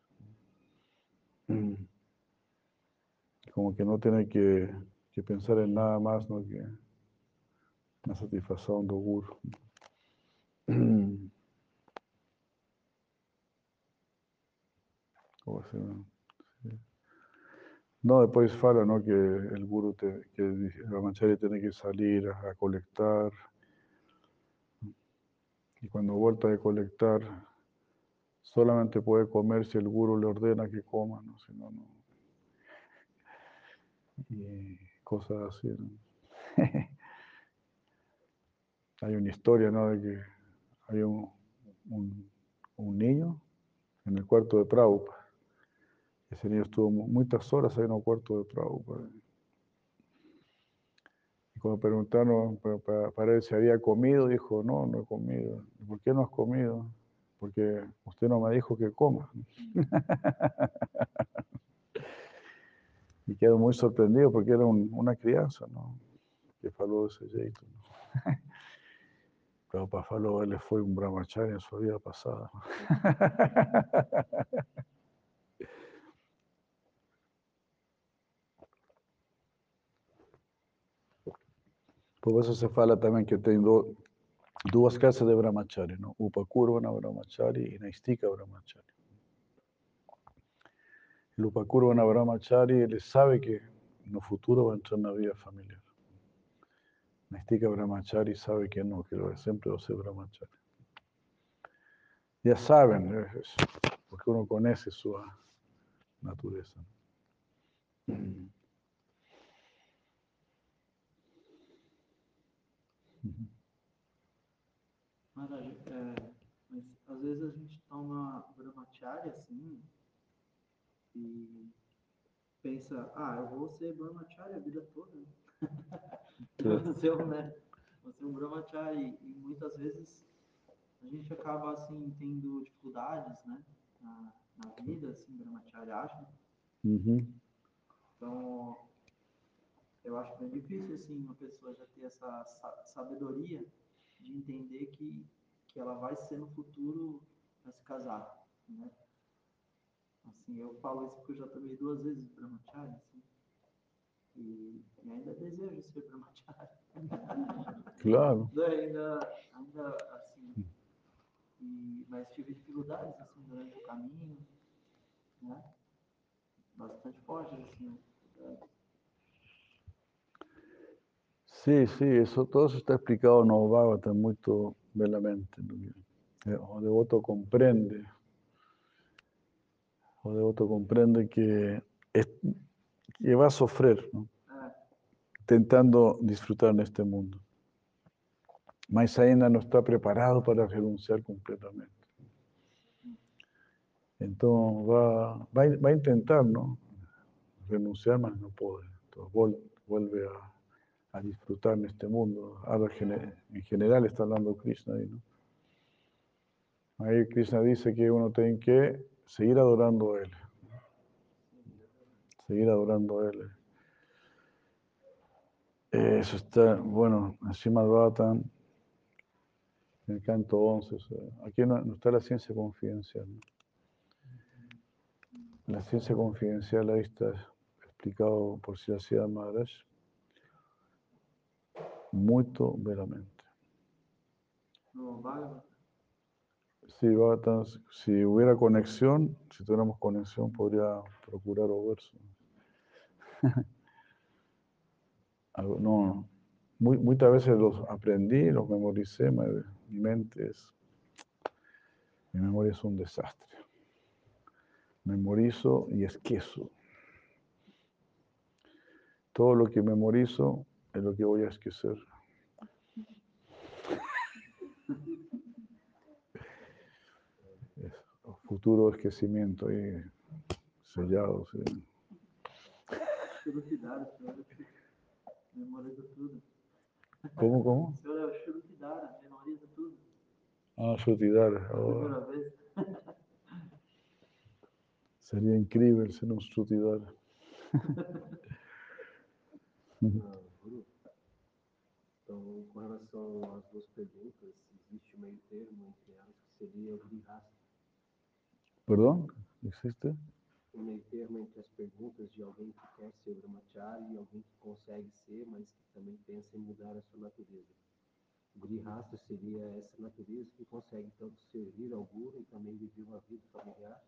[clears throat] Como que no tiene que, que, pensar en nada más ¿no? que la satisfacción del guru. [clears throat] No, después fala ¿no? que el guru, te, que el brahmachari tiene que salir a, a colectar. Y cuando vuelta de colectar, solamente puede comer si el guru le ordena que coma, ¿no? Si no, no. Y cosas así, ¿no? [laughs] hay una historia, ¿no? De que hay un, un, un, niño en el cuarto de Prabhupada. Ese niño estuvo muchas horas ahí en el cuarto de Prabhupada. Y cuando preguntaron para, él si había comido, dijo, no, no he comido. ¿Por qué no has comido? porque usted no me dijo que coma. [laughs] y quedó muy sorprendido porque era un, una crianza, ¿no? Que faló ese jeito. ¿no? [laughs] Pero para Falo él fue un brahmachari en su vida pasada. [laughs] Por eso se fala también que tengo duas clases de brahmachari, ¿no? Upakurvana brahmachari y Naistika brahmachari. El Upakurvana brahmachari, él sabe que el futuro va a entrar en la vida familiar. Naistika brahmachari sabe que no, que siempre va a ser brahmachari. Ya saben, porque uno conoce su naturaleza. Maravilha. É, mas às vezes a gente toma brahmacharya assim e pensa, ah, eu vou ser brahmacharya a vida toda. [laughs] vou, ser um, né? vou ser um brahmachari. E muitas vezes a gente acaba assim tendo dificuldades, né? Na, na vida, assim, brahmacharya acha. Uhum. Então, eu acho bem difícil, assim, uma pessoa já ter essa sabedoria de entender que, que ela vai ser no futuro para se casar, né? Assim, eu falo isso porque eu já tomei duas vezes brahmachari, assim, e, e ainda desejo ser brahmachari. [laughs] Claro. ainda, ainda, assim, e, mas tive dificuldades, assim, durante o caminho, né? Bastante fortes, assim, Sí, sí, eso, todo eso está explicado los Bhagavatam muy belamente. O devoto comprende, o devoto comprende que, va a sufrir, ¿no? intentando disfrutar en este mundo. Mas ainda no está preparado para renunciar completamente. Entonces va, va, va a intentar, ¿no? Renunciar, mas no puede. Entonces vuelve a a disfrutar en este mundo. Ahora, en general está hablando Krishna ahí, Krishna dice que uno tiene que seguir adorando a Él. Seguir adorando a Él. Eso está, bueno, encima Bhattan, en el canto 11. aquí no, está la ciencia confidencial. La ciencia confidencial ahí está explicado por Siracida Maharaj. Muito Bhagavatam. Si, si hubiera conexión, si tuviéramos conexión, podría procurar o verso. [laughs] No, muy, muchas veces los aprendí, los memoricé, me- mi mente es, mi memoria es un desastre. Memorizo y esquezo. Todo lo que memorizo lo que voy a esquecer. Es futuro esquecimiento ahí sellado. sí. ¿Cómo, cómo? Ah, Shrutidara. oh, sería increíble ser un Shrutidara. [laughs] Então, com relação às duas perguntas, existe um meio termo entre elas que seria o grihasta. ¿Perdón? ¿Existe? Um meio termo entre as perguntas de alguém que quer ser brahmachari e alguém que consegue ser, mas que também pensa em mudar a sua natureza. O grihasta seria essa natureza que consegue tanto servir ao Guru e também viver uma vida familiar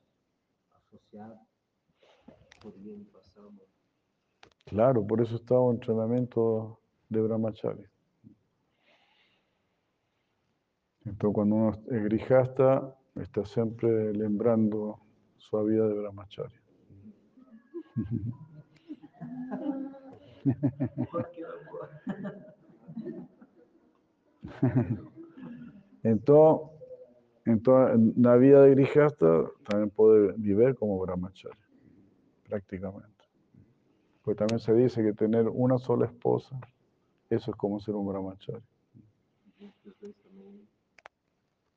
associada. Poderia me passar uma Claro, por eso estaba en entrenamiento de Brahmachari. Entonces, cuando uno es grijasta, está siempre lembrando su vida de boa. Entonces, entonces, en la vida de grijasta también puede vivir como Brahmachari, prácticamente. Pues también se dice que tener una sola esposa, eso es como ser un Brahmachari. gente que os dois também,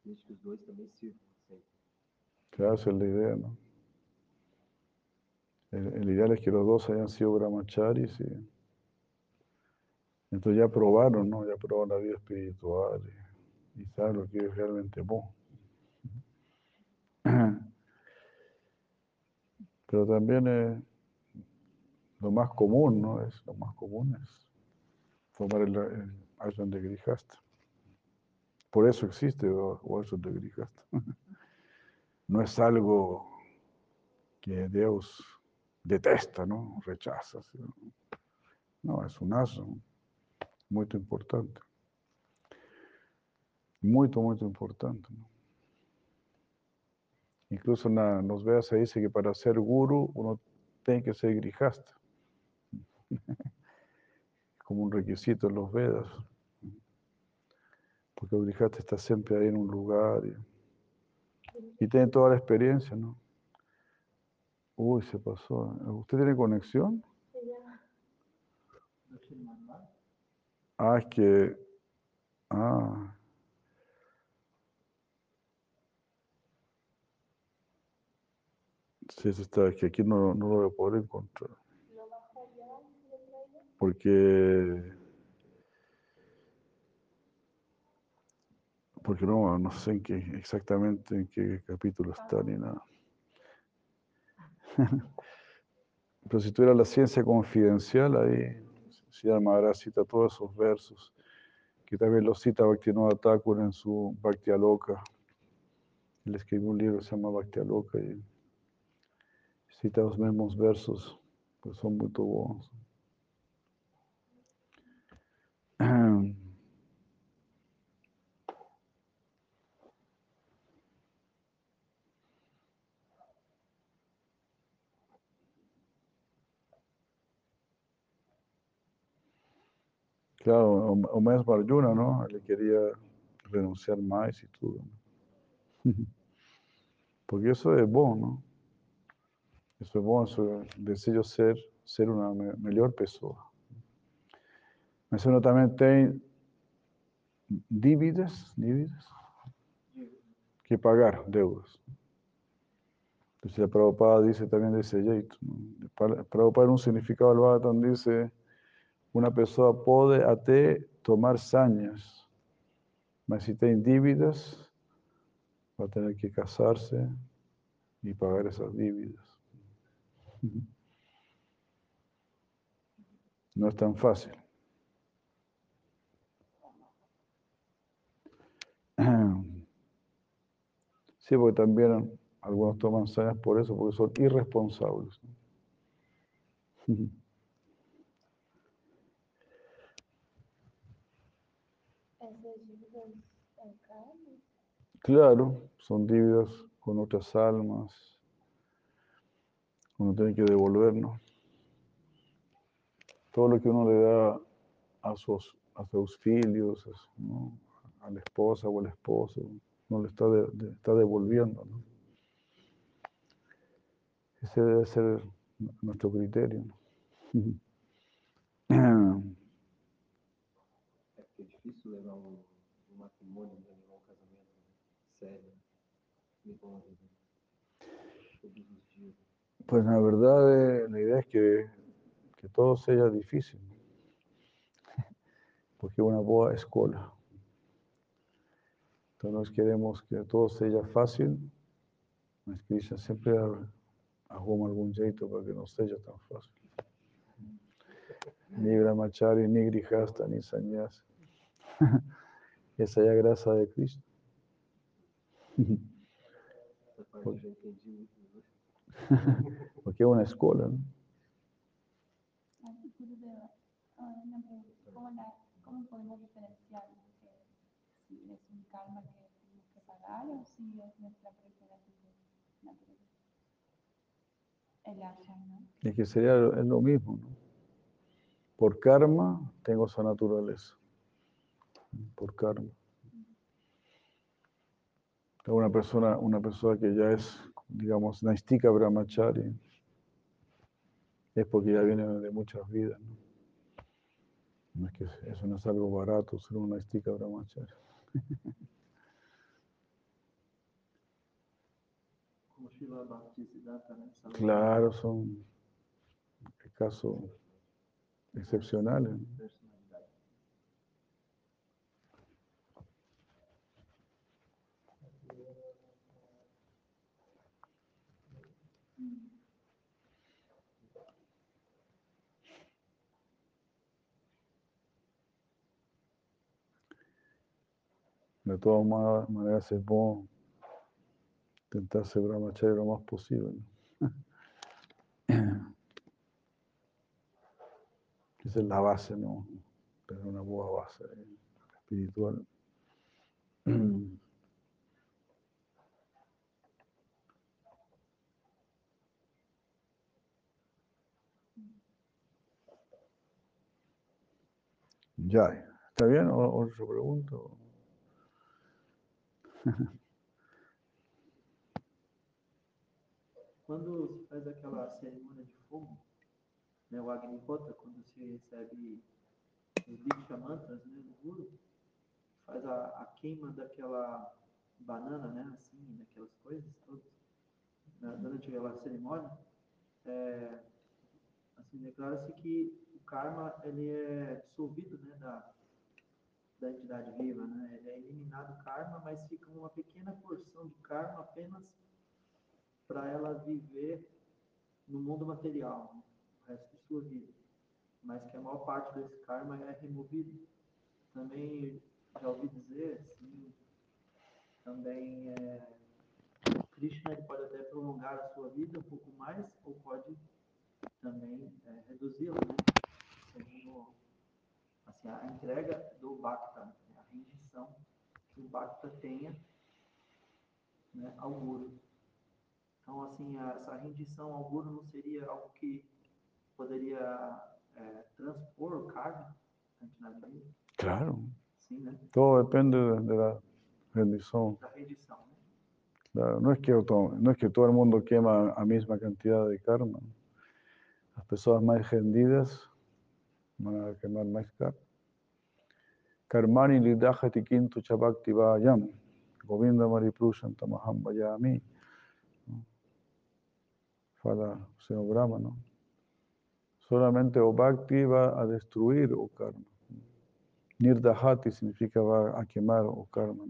gente que os dois também sirvam sempre. Claro, esa es la idea, ¿no? El, ideal es que los dos hayan sido brahmacharis y entonces ya probaron, ¿no? Ya probaron la vida espiritual y, saben lo que es realmente bueno. [clears throat] Pero también eh, lo más común, ¿no? Es, lo más común es formar el, el de Grihasta. Por eso existe de Grihasta. [laughs] no es algo que Dios detesta, ¿no? Rechaza. No, es un ashram muy importante. Muy, muy importante. Incluso en la- nos veas se dice que para ser guru uno tiene que ser grijasta. [laughs] Como un requisito en los Vedas. Porque el grijasta está siempre ahí en un lugar y, tiene toda la experiencia, ¿no? Uy, se pasó. ¿Usted tiene conexión? Ah, es que. Ah. Sí, eso está, es que aquí no, no lo voy a poder encontrar. Porque. Porque no, no sé en qué, exactamente en qué capítulo está ni nada. [laughs] Pero si tuviera la ciencia confidencial, ahí si Maharaj cita todos esos versos, que también los cita Bhaktivinoda Thakur en su Bhakti Aloka. Él escribió un libro que se llama Bhakti Aloka y cita los mismos versos, pues son muy buenos. [clears throat] Claro, o, más Barjuna, ¿no? Le quería renunciar más y todo. ¿no? [laughs] Porque eso es bueno, ¿no? Eso es bueno, eso desejo ser, ser una me- melhor pessoa. Mas uno también tiene dívidas, dívidas que pagar, deudas. Entonces la Prabhupada dice también de ese jeito. ¿no? Prabhupada en un significado del Bhagavatam dice una pessoa pode até tomar sanhas, mas se tem dívidas, a tener que casarse y pagar esas dívidas. No es tan fácil. [clears throat] Sí, porque también algunos toman sanhas por eso, porque son irresponsables. [laughs] Claro, son dívidas con otras almas. Uno tiene que devolvernos. Todo lo que uno le da a sus, a sus filhos, a, la esposa o al esposo, no le está, está devolviendo. ¿no? Ese debe ser nuestro criterio. ¿no? [laughs] É porque é difícil levar um, um matrimônio, né? levar um casamento sério, levar uma vida todos os dias. Pues la verdad, eh, la idea es que, que todo sea difícil, porque una boa escola. Entonces queremos que todo sea fácil, mas Krishna siempre ar- arruma algún jeito para que no sea tan fácil. Ni brahmachari, ni grihasta, ni sannyas. [laughs] Esa es la gracia de Krishna. Né? [laughs] Porque es una escuela, ¿no? Así que Gurudeva, ahora una pregunta, ¿cómo, podemos diferenciar si es un karma que tenemos que pagar o si es nuestra propia natu- naturaleza? El asha, ¿no? Y que sería lo- es lo mismo, ¿no? Por karma tengo esa naturaleza. Por karma. Una persona, una persona que ya es, digamos, Naistika Brahmachari, es porque ya viene de muchas vidas, ¿no? No es que eso no es algo barato, ser un Naistika Brahmachari. Claro, son casos excepcionales. ¿no? De todas ma- maneras es bueno intentar ser brahmachari lo más posible. [clears throat] Esa es la base, ¿no? Tener una buena base espiritual. [clears throat] Ya, ¿está bien? ¿O- ¿Otra pregunta? [laughs] Quando se faz aquela cerimônia de fogo, né, o Agnihotra, quando se recebe os Diksha Mantras né, do Guru, faz a, a queima daquela banana, né, assim, daquelas coisas todas, né, durante aquela cerimônia, é, assim, declara-se que o karma ele é dissolvido né, da, da entidade viva, né, é eliminado o karma, mas fica uma pequena porção de karma apenas para ela viver no mundo material, né, o resto de sua vida. Mas que a maior parte desse karma é removido. Também já ouvi dizer, assim, também é, Krishna ele pode até prolongar a sua vida um pouco mais, ou pode também é, reduzi-la, né? Segundo assim, a entrega do Bhakta, né, a rendição que o Bhakta tenha né, ao Guru. Então, assim, a- essa rendição ao Guru não seria algo que poderia é, transpor o da viva? Claro, Sim, né? todo depende de, de la rendición. Da rendição, né? Claro, no es, que, auto- no es que todo el mundo quema a misma cantidad de karma. Las personas más rendidas van a quemar más karma. Kintu chabakti vayam. Govinda mariprushan tamaham vayami. ¿no? Fala señor Brahma, ¿no? Solamente o bhakti va a destruir o karma. Nirdahati significa va a quemar o karma.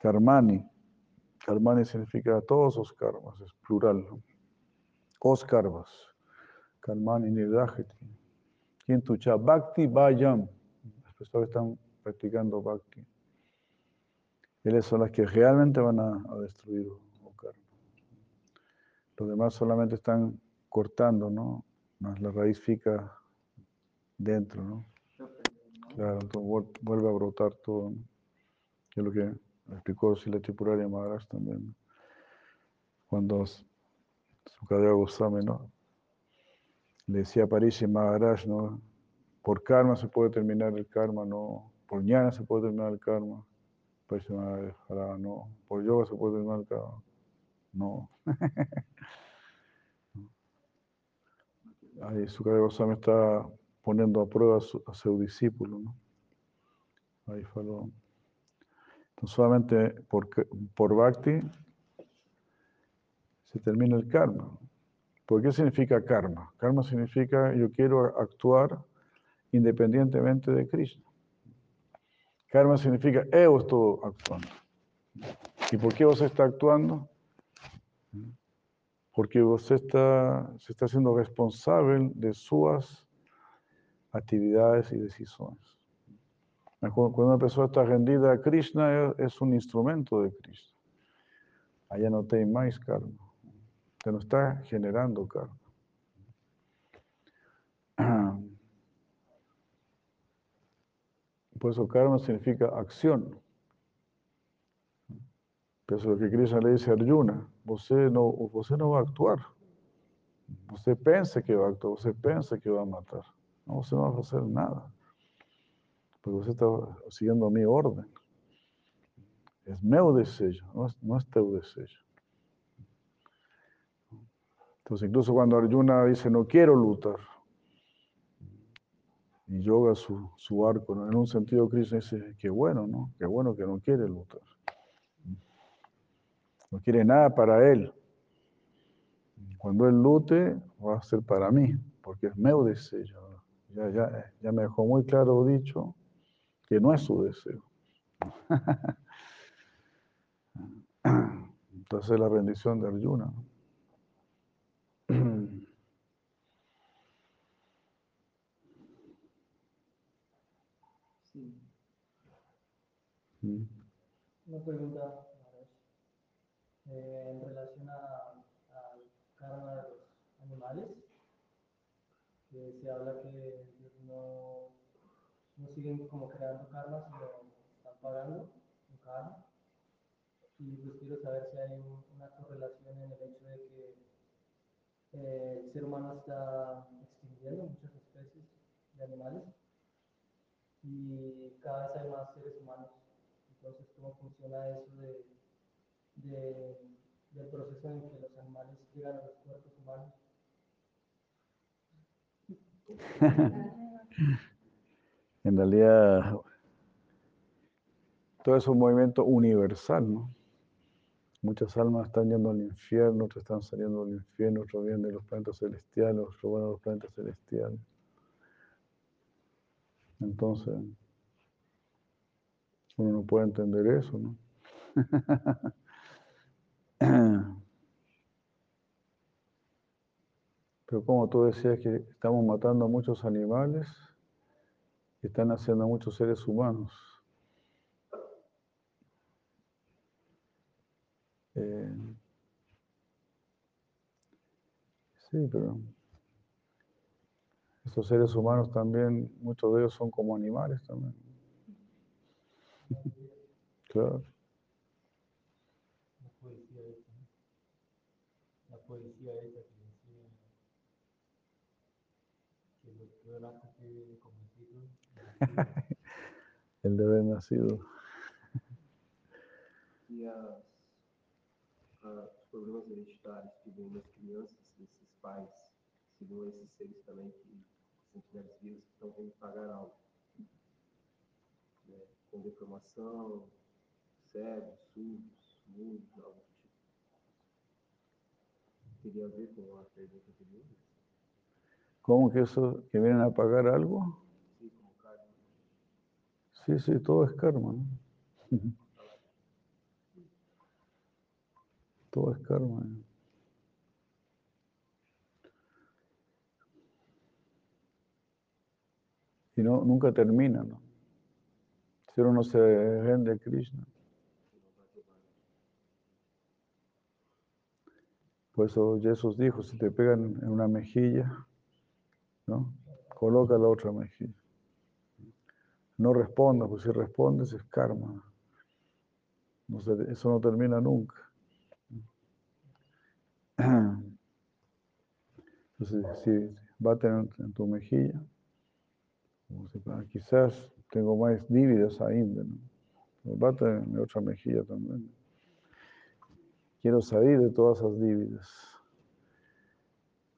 Karmani. Karmani significa todos los karmas, es plural. ¿no? Os karmas. Karmani nirdahati. Kintu cha bhakti vayam. Personas que están practicando bhakti. Él son las que realmente van a, destruir o karma. Los demás solamente están cortando, ¿no? Más la raíz fica dentro, ¿no? Claro, entonces vuel- vuelve a brotar todo, ¿no? Es lo que explicó Sila Tripurari Maharaj también. ¿no? Cuando Sukadeva Goswami, ¿no? Le decía a Parishi Maharaj, ¿no? Por karma se puede terminar el karma, no. Por ñana se puede terminar el karma. "Jara, no. Por yoga se puede terminar el karma. No. [laughs] Ahí Sukadeva Goswami está poniendo a prueba a su, su discípulo, ¿no? Ahí faló. Entonces, solamente por, por bhakti se termina el karma. ¿Por qué significa karma? Karma significa yo quiero actuar independientemente de Krishna. Karma significa yo estoy actuando. ¿Y por qué vos está actuando? Porque vos está, se está haciendo responsable de sus actividades y decisiones. Cuando una persona está rendida a Krishna, es, un instrumento de Krishna. Allá no tem más karma. Usted no está generando karma. Por eso karma significa acción. Pero eso es lo que Krishna le dice a Arjuna. Você no, você no va a actuar. Você pensa que va a actuar, você pensa que va a matar. No, você no va a hacer nada. Porque você está siguiendo mi orden. Es meu desejo, no es, no es teu desejo. Entonces, incluso cuando Arjuna dice, no quiero luchar, y yoga su, arco, ¿no? en un sentido Krishna dice, qué bueno, ¿no? Qué bueno que no quiere luchar. No quiere nada para él. Cuando él lute, va a ser para mí, porque es meu desejo. Ya, ya, ya me dejó muy claro dicho que no es su deseo. [laughs] Entonces la rendición de Arjuna. ¿no? Sí. Mm. Una pregunta. Eh, en relación a- al karma de los animales, que se habla que no, no siguen como creando karma, sino están pagando un karma. Y pues quiero saber si hay un- una correlación en el hecho de que eh, el ser humano está extinguiendo muchas especies de animales y cada vez hay más seres humanos. Entonces, ¿cómo funciona eso de, de- del proceso en que los animales llegan a los cuerpos humanos? [laughs] En realidad, todo es un movimiento universal, ¿no? Muchas almas están yendo al infierno, otras están saliendo del infierno, otros vienen de los planetas celestiales, otros van a los planetas celestiales. Entonces, uno no puede entender eso, ¿no? [clears throat] Pero como tú decías que estamos matando a muchos animales están haciendo a muchos seres humanos. Eh, sí, pero estos seres humanos también, muchos de ellos son como animales también. Claro. La poesía esa, ¿no? La poesía esa que decía que lo peor acto que he cometido El de [laughs] haber nacido. E as, a- os problemas hereditários que vêm nas crianças, desses pais, seriam esses seres também que, se estiverem vivos, que estão vindo pagar algo. Né? Com deformação, cegos, surdos, mudos, algo do tipo. Teria a ver com a pergunta anterior? ¿Cómo que eso, que vienen a pagar algo? Sim, como karma. Sí, sí, todo es karma, ¿no? [laughs] Todo es karma. Y no, nunca termina, ¿no? si uno no se rinde a Krishna. Por eso Jesús dijo, si te pegan en una mejilla, ¿no? coloca la otra mejilla. No respondas, pues porque si respondes es karma. No eso no termina nunca. Entonces, si baten en tu mejilla, quizás tengo más dívidas ainda, Baten en mi otra mejilla también. Quiero salir de todas esas dívidas.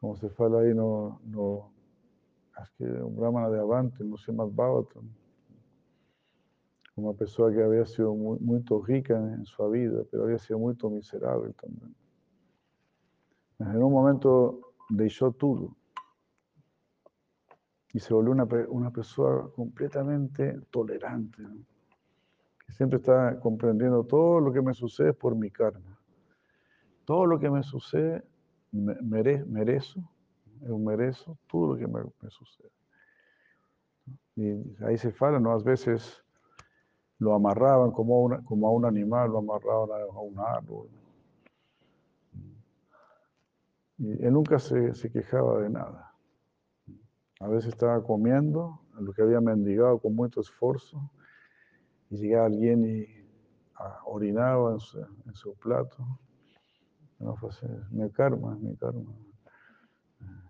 Como se fala aí no, no acho que um Brahmana de Avante, no sei mais Bhagavatam, uma pessoa que havia sido mu- muito rica em sua vida, pero havia sido muito miserável também. Mas em um momento deixou tudo e se volvió uma, pe- uma pessoa completamente tolerante, sempre está compreendendo todo lo que me sucede por mi karma. Todo lo que me sucede, me- mere- merezo, eu mereço tudo o que me, sucede. Y ahí se fala, ¿no? A veces lo amarraban como a, una- como a un animal, lo amarraban a, a un árbol. Y él nunca se, se quejaba de nada. A veces estaba comiendo lo que había mendigado con mucho esfuerzo y llegaba alguien y ah, orinaba en su, en su plato. No, fue así, mi karma, mi karma.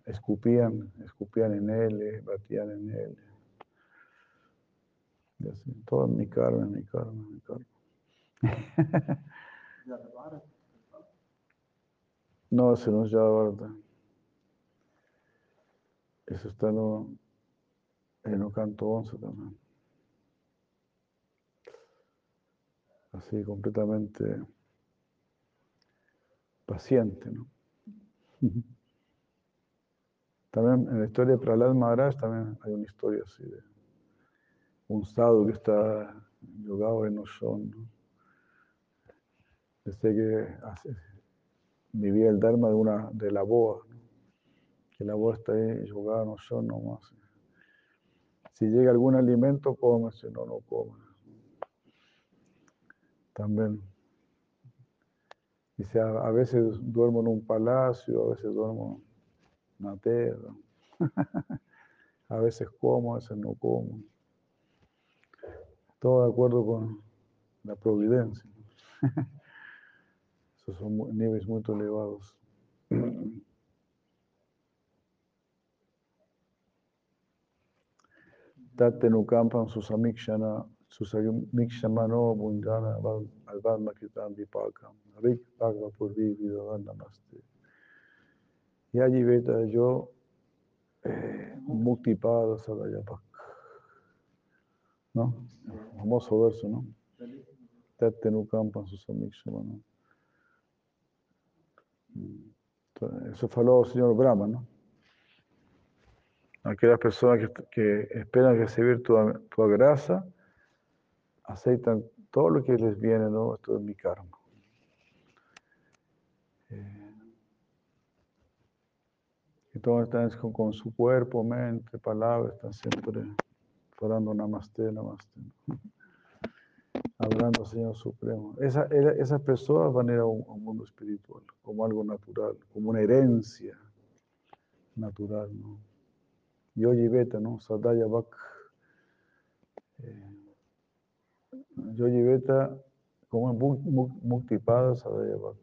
Escupían, escupían en él, eh, batían en él. Y así, todo mi karma, mi karma, mi karma. [laughs] No, ese no es ya verdad. Eso está en el canto 11 también. Así, completamente paciente, ¿no? [laughs] También en la historia de Prahlad Maharaj también hay una historia así de un sadhu que está yogado en Oshon, ¿no? Que vivía el Dharma de, una, de la boa. Que la boa está yogada en Oshon nomás. Si llega algún alimento, come, si no, no come. También. Dice, a, veces duermo en un palacio, a veces duermo en una tierra. [laughs] a veces como, a veces no como. Todo de acuerdo con la providencia. [laughs] Esos son niveles muy elevados. [clears throat] Tate nukampan susamikshana, susamikshmano bundana alvarma kitam vipakam, rik bhagava purvi vidavan namaste. Y allí veta yo, eh, muktipada sadayapak. ¿No? Famoso verso, ¿no? Tate nukampan susamikshmano. Entonces, Eso faló el señor Brahma, ¿no? Aquellas personas que, esperan recibir tu, tu grasa, aceitan todo lo que les viene, ¿no? Esto es mi karma. Eh, y todos están con, su cuerpo, mente, palabras, están siempre orando namaste, namaste. Hablando Señor Supremo. Esa, esas personas van a ir a un, a un mundo espiritual, como algo natural, como una herencia natural, ¿no? Yogi Beta, ¿no? Sadaya Bak. Eh, Beta, como en Muk- Muk- Muktipada Sadaya Bak.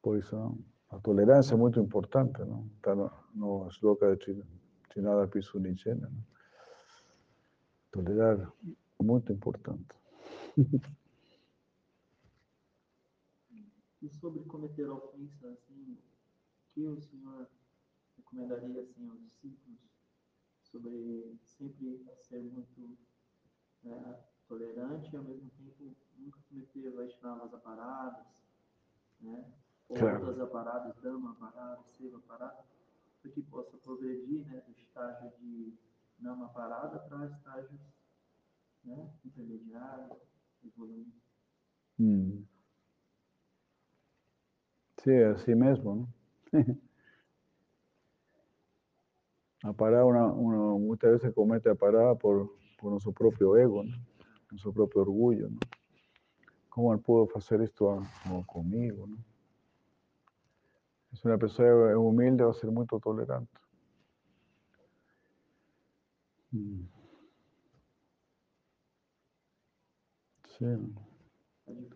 Por eso, la tolerancia es muy importante, ¿no? No, es loca de Chin- Chinada Pisu Nichena, ¿no? Tolerar, muy importante. [laughs] E sobre cometer ofensa, assim, o que o senhor recomendaria assim, aos discípulos sobre sempre ser muito né, tolerante e ao mesmo tempo nunca cometer Vaishnavas aparadas, né? Claro. outras aparadas, Dama aparada, Seva aparada, para que possa progredir né, do estágio de Nama parada para estágios né, intermediários, evoluindo. Mm. Sí, así mismo, ¿no? [laughs] A parar una, uno muchas veces comete a parar por, por nuestro propio ego, ¿no? su propio orgullo. ¿no? ¿Cómo él pudo hacer esto conmigo? ¿no? Es una persona humilde, va a ser muy tolerante. Mm. Sí.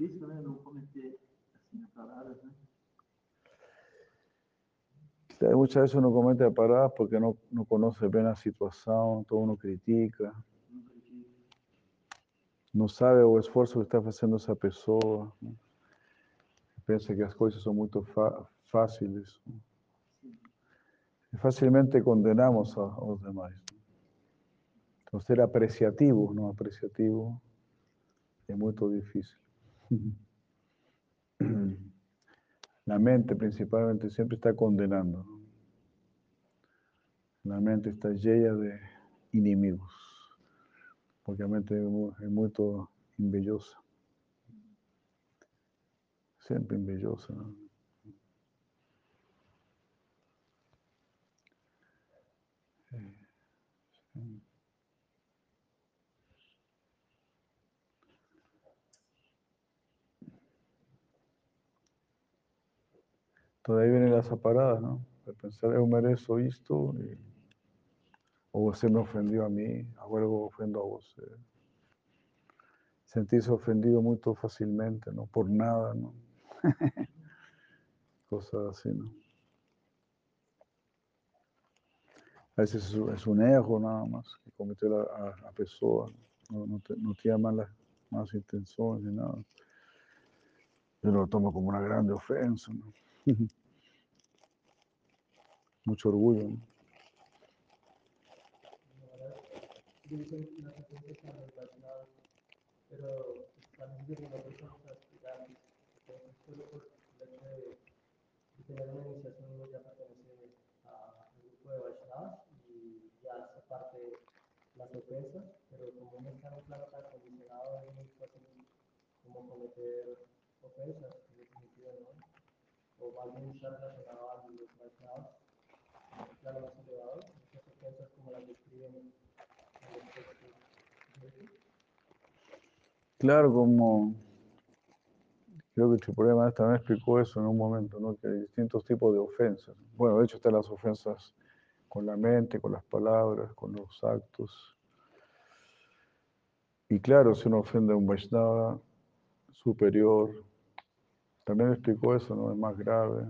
difícil, né? Não cometer assim as palavras, né? Claro, Muchas veces uno comete paradas porque no, no conoce bien la situación, todo uno critica, no sabe o esfuerzo que está haciendo esa persona, ¿no? que las cosas son muy fáciles. Y fácilmente condenamos a, los demás. ¿no? Entonces, ser apreciativo, no apreciativo, es muy difícil. [clears throat] La mente principalmente siempre está condenando. La mente está llena de inimigos, porque la mente es muy embellosa. Siempre embellosa. ¿no? Entonces ahí vienen las aparadas, ¿no? De pensar, yo merezco esto, o usted me ofendió a mí, ahora ofendo a usted. Sentirse ofendido muy fácilmente, ¿no? Por nada, ¿no? [laughs] Cosas así, ¿no? A veces es un- error nada más que cometió la, a, la persona, no tiene malas, malas intenciones ni nada. Yo lo tomo como una grande ofensa, ¿no? Mucho orgullo, ¿no? Como cometer ofensas en ese ¿no? O más bien está relacionado a los un plano más elevado, muchas ofensas como las describen en textos bíblicos. Claro, como creo que el problema también explicó eso en un momento, ¿no? Que hay distintos tipos de ofensas. Bueno, de hecho están las ofensas con la mente, con las palabras, con los actos. Y claro, si uno ofende a un Vaishnava superior, también explicó eso, ¿no? Es más grave.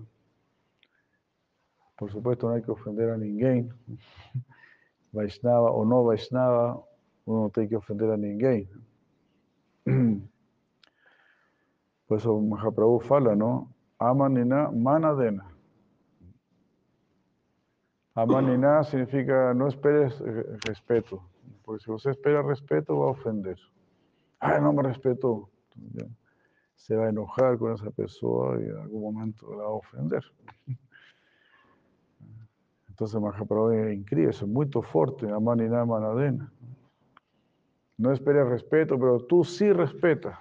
Por supuesto, no hay que ofender a ninguém. [laughs] Vaishnava o no Vaishnava, uno no tiene que ofender a ninguém. [clears throat] Por eso Mahaprabhu fala, ¿no? Amanina manadena. Amanina significa no esperes respeto. Porque si usted espera respeto, va a ofender. Ah, no me respetó. Se va a enojar con esa persona y en algún momento la va a ofender. [laughs] Entonces Mahaprabhu inscribe, eso es muy fuerte, Amanina manadena. No esperes respeto, pero tú sí respeta.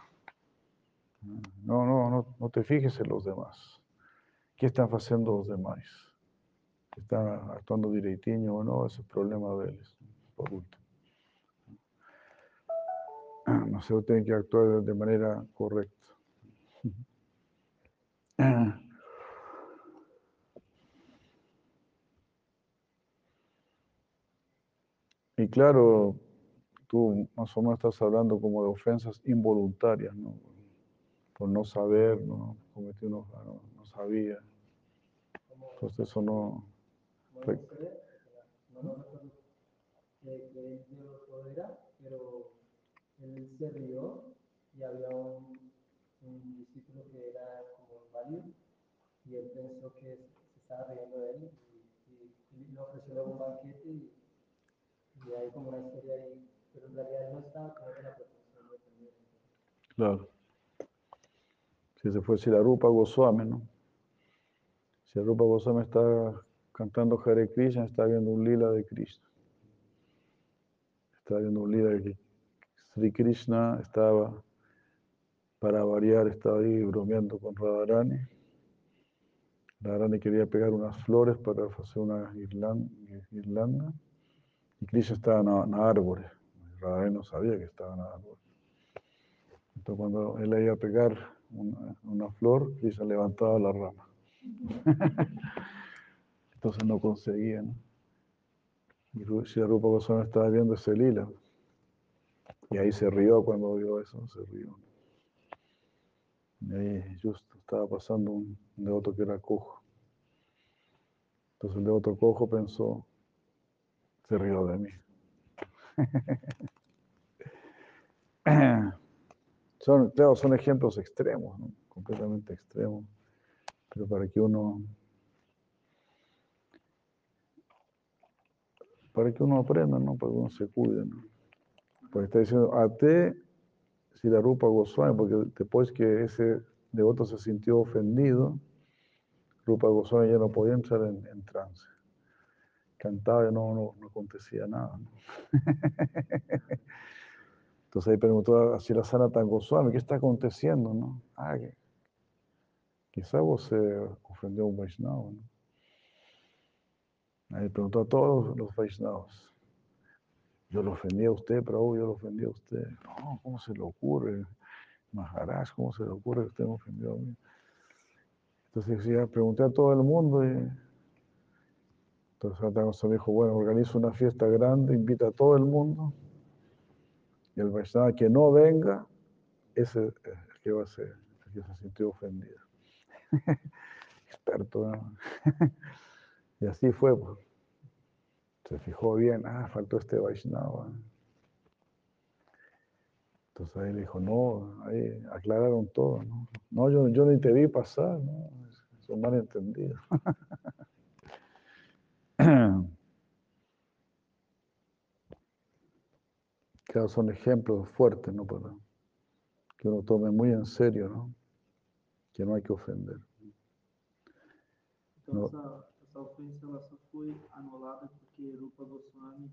No, no, no, no te fijes en los demás. ¿Qué están haciendo los demás? ¿Están actuando direitinho o no? Ese es problema de ellos, por último. [clears throat] No sé, tienen que actuar de manera correcta. Y claro, tú más o menos estás hablando como de ofensas involuntarias, ¿no? Por no saber, ¿no? Cometí uno, no, no sabía. Entonces eso no... Pero él se rió y había un discípulo que era como inválido y él pensó que se se estaba riendo de él y, y, y le ofreció luego un banquete y, y hay como una historia ahí, pero en realidad no estaba teniendo la pretensión de ofender. Claro. Si ese fue Silarupa Goswami, ¿no? Silarupa Goswami está cantando Hare Krishna, está viendo un lila de Krishna. Está viendo un lila de que Sri Krishna estaba, para variar, estaba ahí bromeando con Radharani. Radharani quería pegar unas flores para hacer una guirlanda. Y Krishna estaba en, árboles. Radharani no sabía que estaba en árboles. Entonces cuando él iba a pegar una, una flor, Krishna levantaba la rama. [laughs] Entonces no conseguía. Y Sri Rupa Goswami estaba viendo ese lila. Y ahí se rió cuando vio eso, se rió. Y ahí justo estaba pasando un devoto que era cojo. Entonces el devoto cojo pensó, se rió de mí. [coughs] Son, claro, son ejemplos extremos, completamente extremos, pero para que uno, para que uno aprenda, ¿no? para que uno se cuide. ¿no? Porque está diciendo, a te, si la rupa Goswami, porque después que ese devoto se sintió ofendido, Rupa Goswami ya no podía entrar en, trance. Cantaba y no, no, no acontecía nada. [laughs] Entonces ahí preguntó a Silasana Goswami, ¿qué está aconteciendo? No? Ah, que quizá vos se ofendió a un Vaishnava. ¿no? Ahí preguntó a todos los Vaishnavas. Yo lo ofendí a usted, Prabhu, yo lo ofendí a usted. No, ¿cómo se le ocurre? Maharaj, ¿cómo se le ocurre que usted me ofendió a mí? Entonces ya pregunté a todo el mundo y entonces Goswami dijo, bueno, organiza una fiesta grande, invita a todo el mundo y el Vaishnava que no venga, ese es el que va a ser, el que se sintió ofendido. [laughs] Experto, ¿no? [laughs] y así fue. Pues. Se fijó bien, ah, faltó este Vaishnava. Entonces ahí le dijo, no, ahí aclararon todo, ¿no? No, yo, yo ni te vi pasar, ¿no? Es un malentendido. [clears throat] Claro, son ejemplos fuertes, ¿no? Para que uno tome muy en serio, ¿no? Que no hay que ofender. Então, No. essa, essa ofensa foi anulada porque Rupa Goswami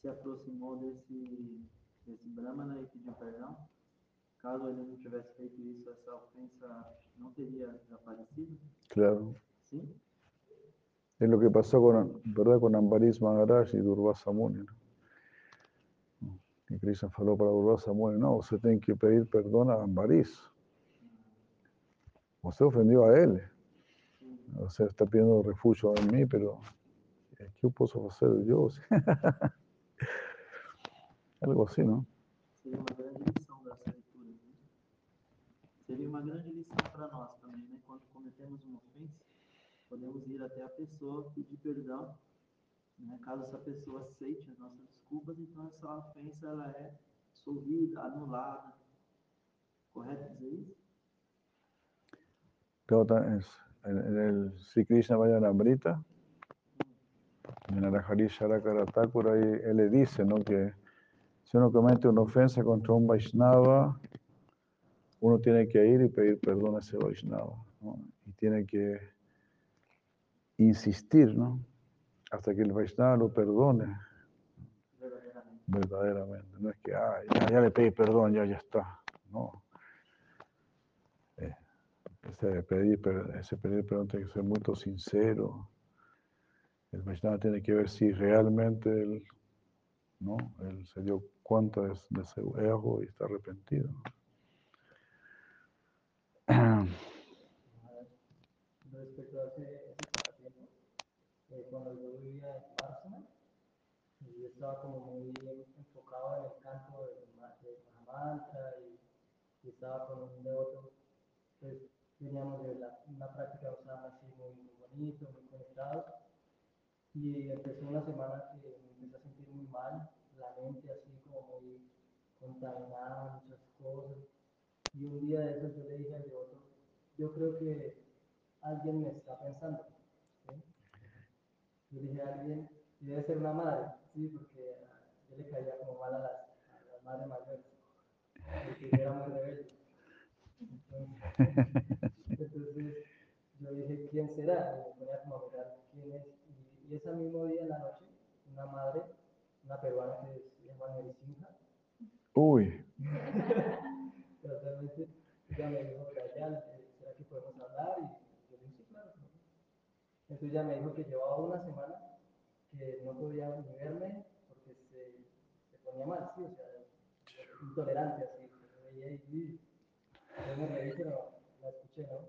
se aproximou desse, desse Brahmana e pediu perdão. Caso ele não tivesse feito isso, essa ofensa não teria aparecido? Claro. Sim? Es lo que pasó con, ¿verdad? con Ambaris Maharaj y Durvasa Muni. ¿no? Y Krishna faló para Durvasa Muni, no, usted tiene que pedir perdón a Ambaris. Usted ofendió a él. O sea, está pidiendo refugio en mí, pero ¿qué yo puedo hacer yo? Algo así, ¿no? Seria uma grande lição dessa leitura. Né? Seria uma grande lição para nós também, né? Quando cometemos uma ofensa, podemos ir até a pessoa pedir perdão. Né? Caso essa pessoa aceite as nossas desculpas, então essa ofensa ela é dissolvida, anulada. Correto dizer isso? Claro, ta- es- en, en el El Hare Sharakara ahí él le dice ¿no? que si uno comete una ofensa contra un Vaishnava, uno tiene que ir y pedir perdón a ese Vaishnava. ¿no? Y tiene que insistir, ¿no? Hasta que el Vaishnava lo perdone Verdadeiramente. verdaderamente. No es que, ah, ya, ya le pedí perdón, ya, ya está. No. Eh, ese, pedir, ese pedir perdón tiene que ser muy sincero. El Vaishnava tiene que ver si realmente él, ¿no? él se dio cuenta de, de ese ego y está arrepentido. Respecto a ese, pasatiempo, eh, cuando yo vivía en Barcelona, yo estaba como muy enfocado en el canto de, Ma- de Mahamantra y, y estaba con un devoto, pues teníamos la- una práctica Osama así muy, muy bonito, muy conectados. Y empezó una semana que me empecé a sentir muy mal, la mente así como muy contaminada, muchas cosas. Y un día de esos yo le dije al devoto, yo creo que alguien me está pensando. ¿sí? Yo dije a alguien, y debe ser una madre, ¿sí? porque ah, yo le caía como mal a las, a las madres mayores, porque era muy rebelde. Entonces, [laughs] entonces, yo dije, ¿quién será? Y me ponía como a mirar quién es. Y, ese mismo día en la noche, una madre, una peruana que se llama Nerisinha, Uy, [laughs] Realmente ella me dijo que allá, ¿será que podemos hablar? Y yo le dije, claro. claro". Entonces ella me dijo que llevaba una semana que no podía ni verme porque se, se ponía mal, sí, o sea, intolerante así, y yo me reí, pero la escuché, ¿no?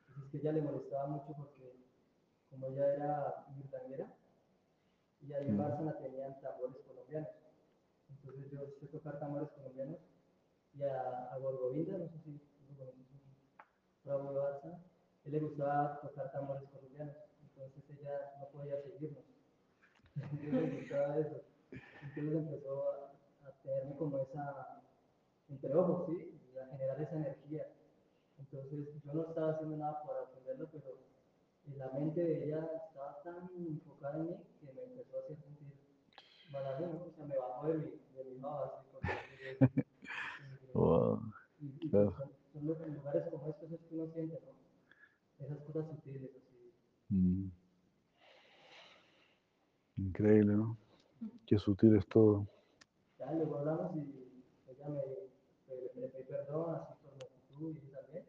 Entonces es que ella le molestaba mucho porque como ella era mirtanguera, y ahí en Mm. Bárcena tenían tambores colombianos. Entonces yo sé tocar tambores colombianos y a, a Gorgovinda, no sé si lo conoces, bravo de Bárcena, él le gustaba tocar tambores colombianos. Entonces ella no podía seguirnos. [laughs] Entonces le gustaba eso. Entonces empezó a, a tenerme como esa, entre ojos, ¿sí? Y a generar esa energía. Entonces yo no estaba haciendo nada para ofenderlo, pero la mente de ella estaba tan enfocada en mí que me empezó a hacer sentir mal a mí, ¿no? O sea, me bajó de mi, de mi baba, así. Y- Wow. y, y Claro. pues son, en lugares como estos es que uno siente, ¿no? Esas cosas sutiles, así. Mm. Increíble, ¿no? Qué sutil es todo. Ya luego hablamos y ella me, me, le pedí perdón así por mi actitud y también.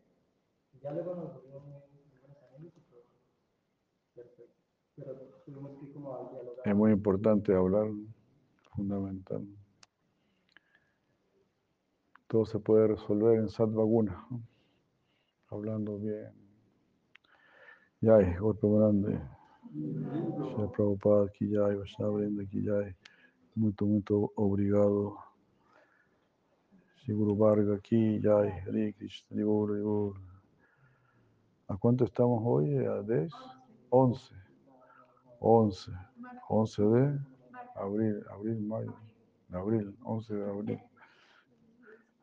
Y ya luego nos volvimos muy, muy buenos amigos y todo. Perfecto. Pero tuvimos que como dialogar. Es muy importante hablar, fundamental. Todo se puede resolver en Satvaguna, ¿no? hablando bien. Jai, golpe grande. Shri Prabhupada, jai, Vaishnavrinda, jai. Muito, muito obrigado. Seguro Varga, aqui jai, Hare Krishna. ¿A cuánto estamos hoy? ¿A 10? 11. 11. 11 de abril, abril, mayo, abril, 11 de abril.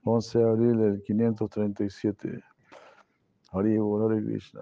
11 de abril del 537. Hare Hare Krishna.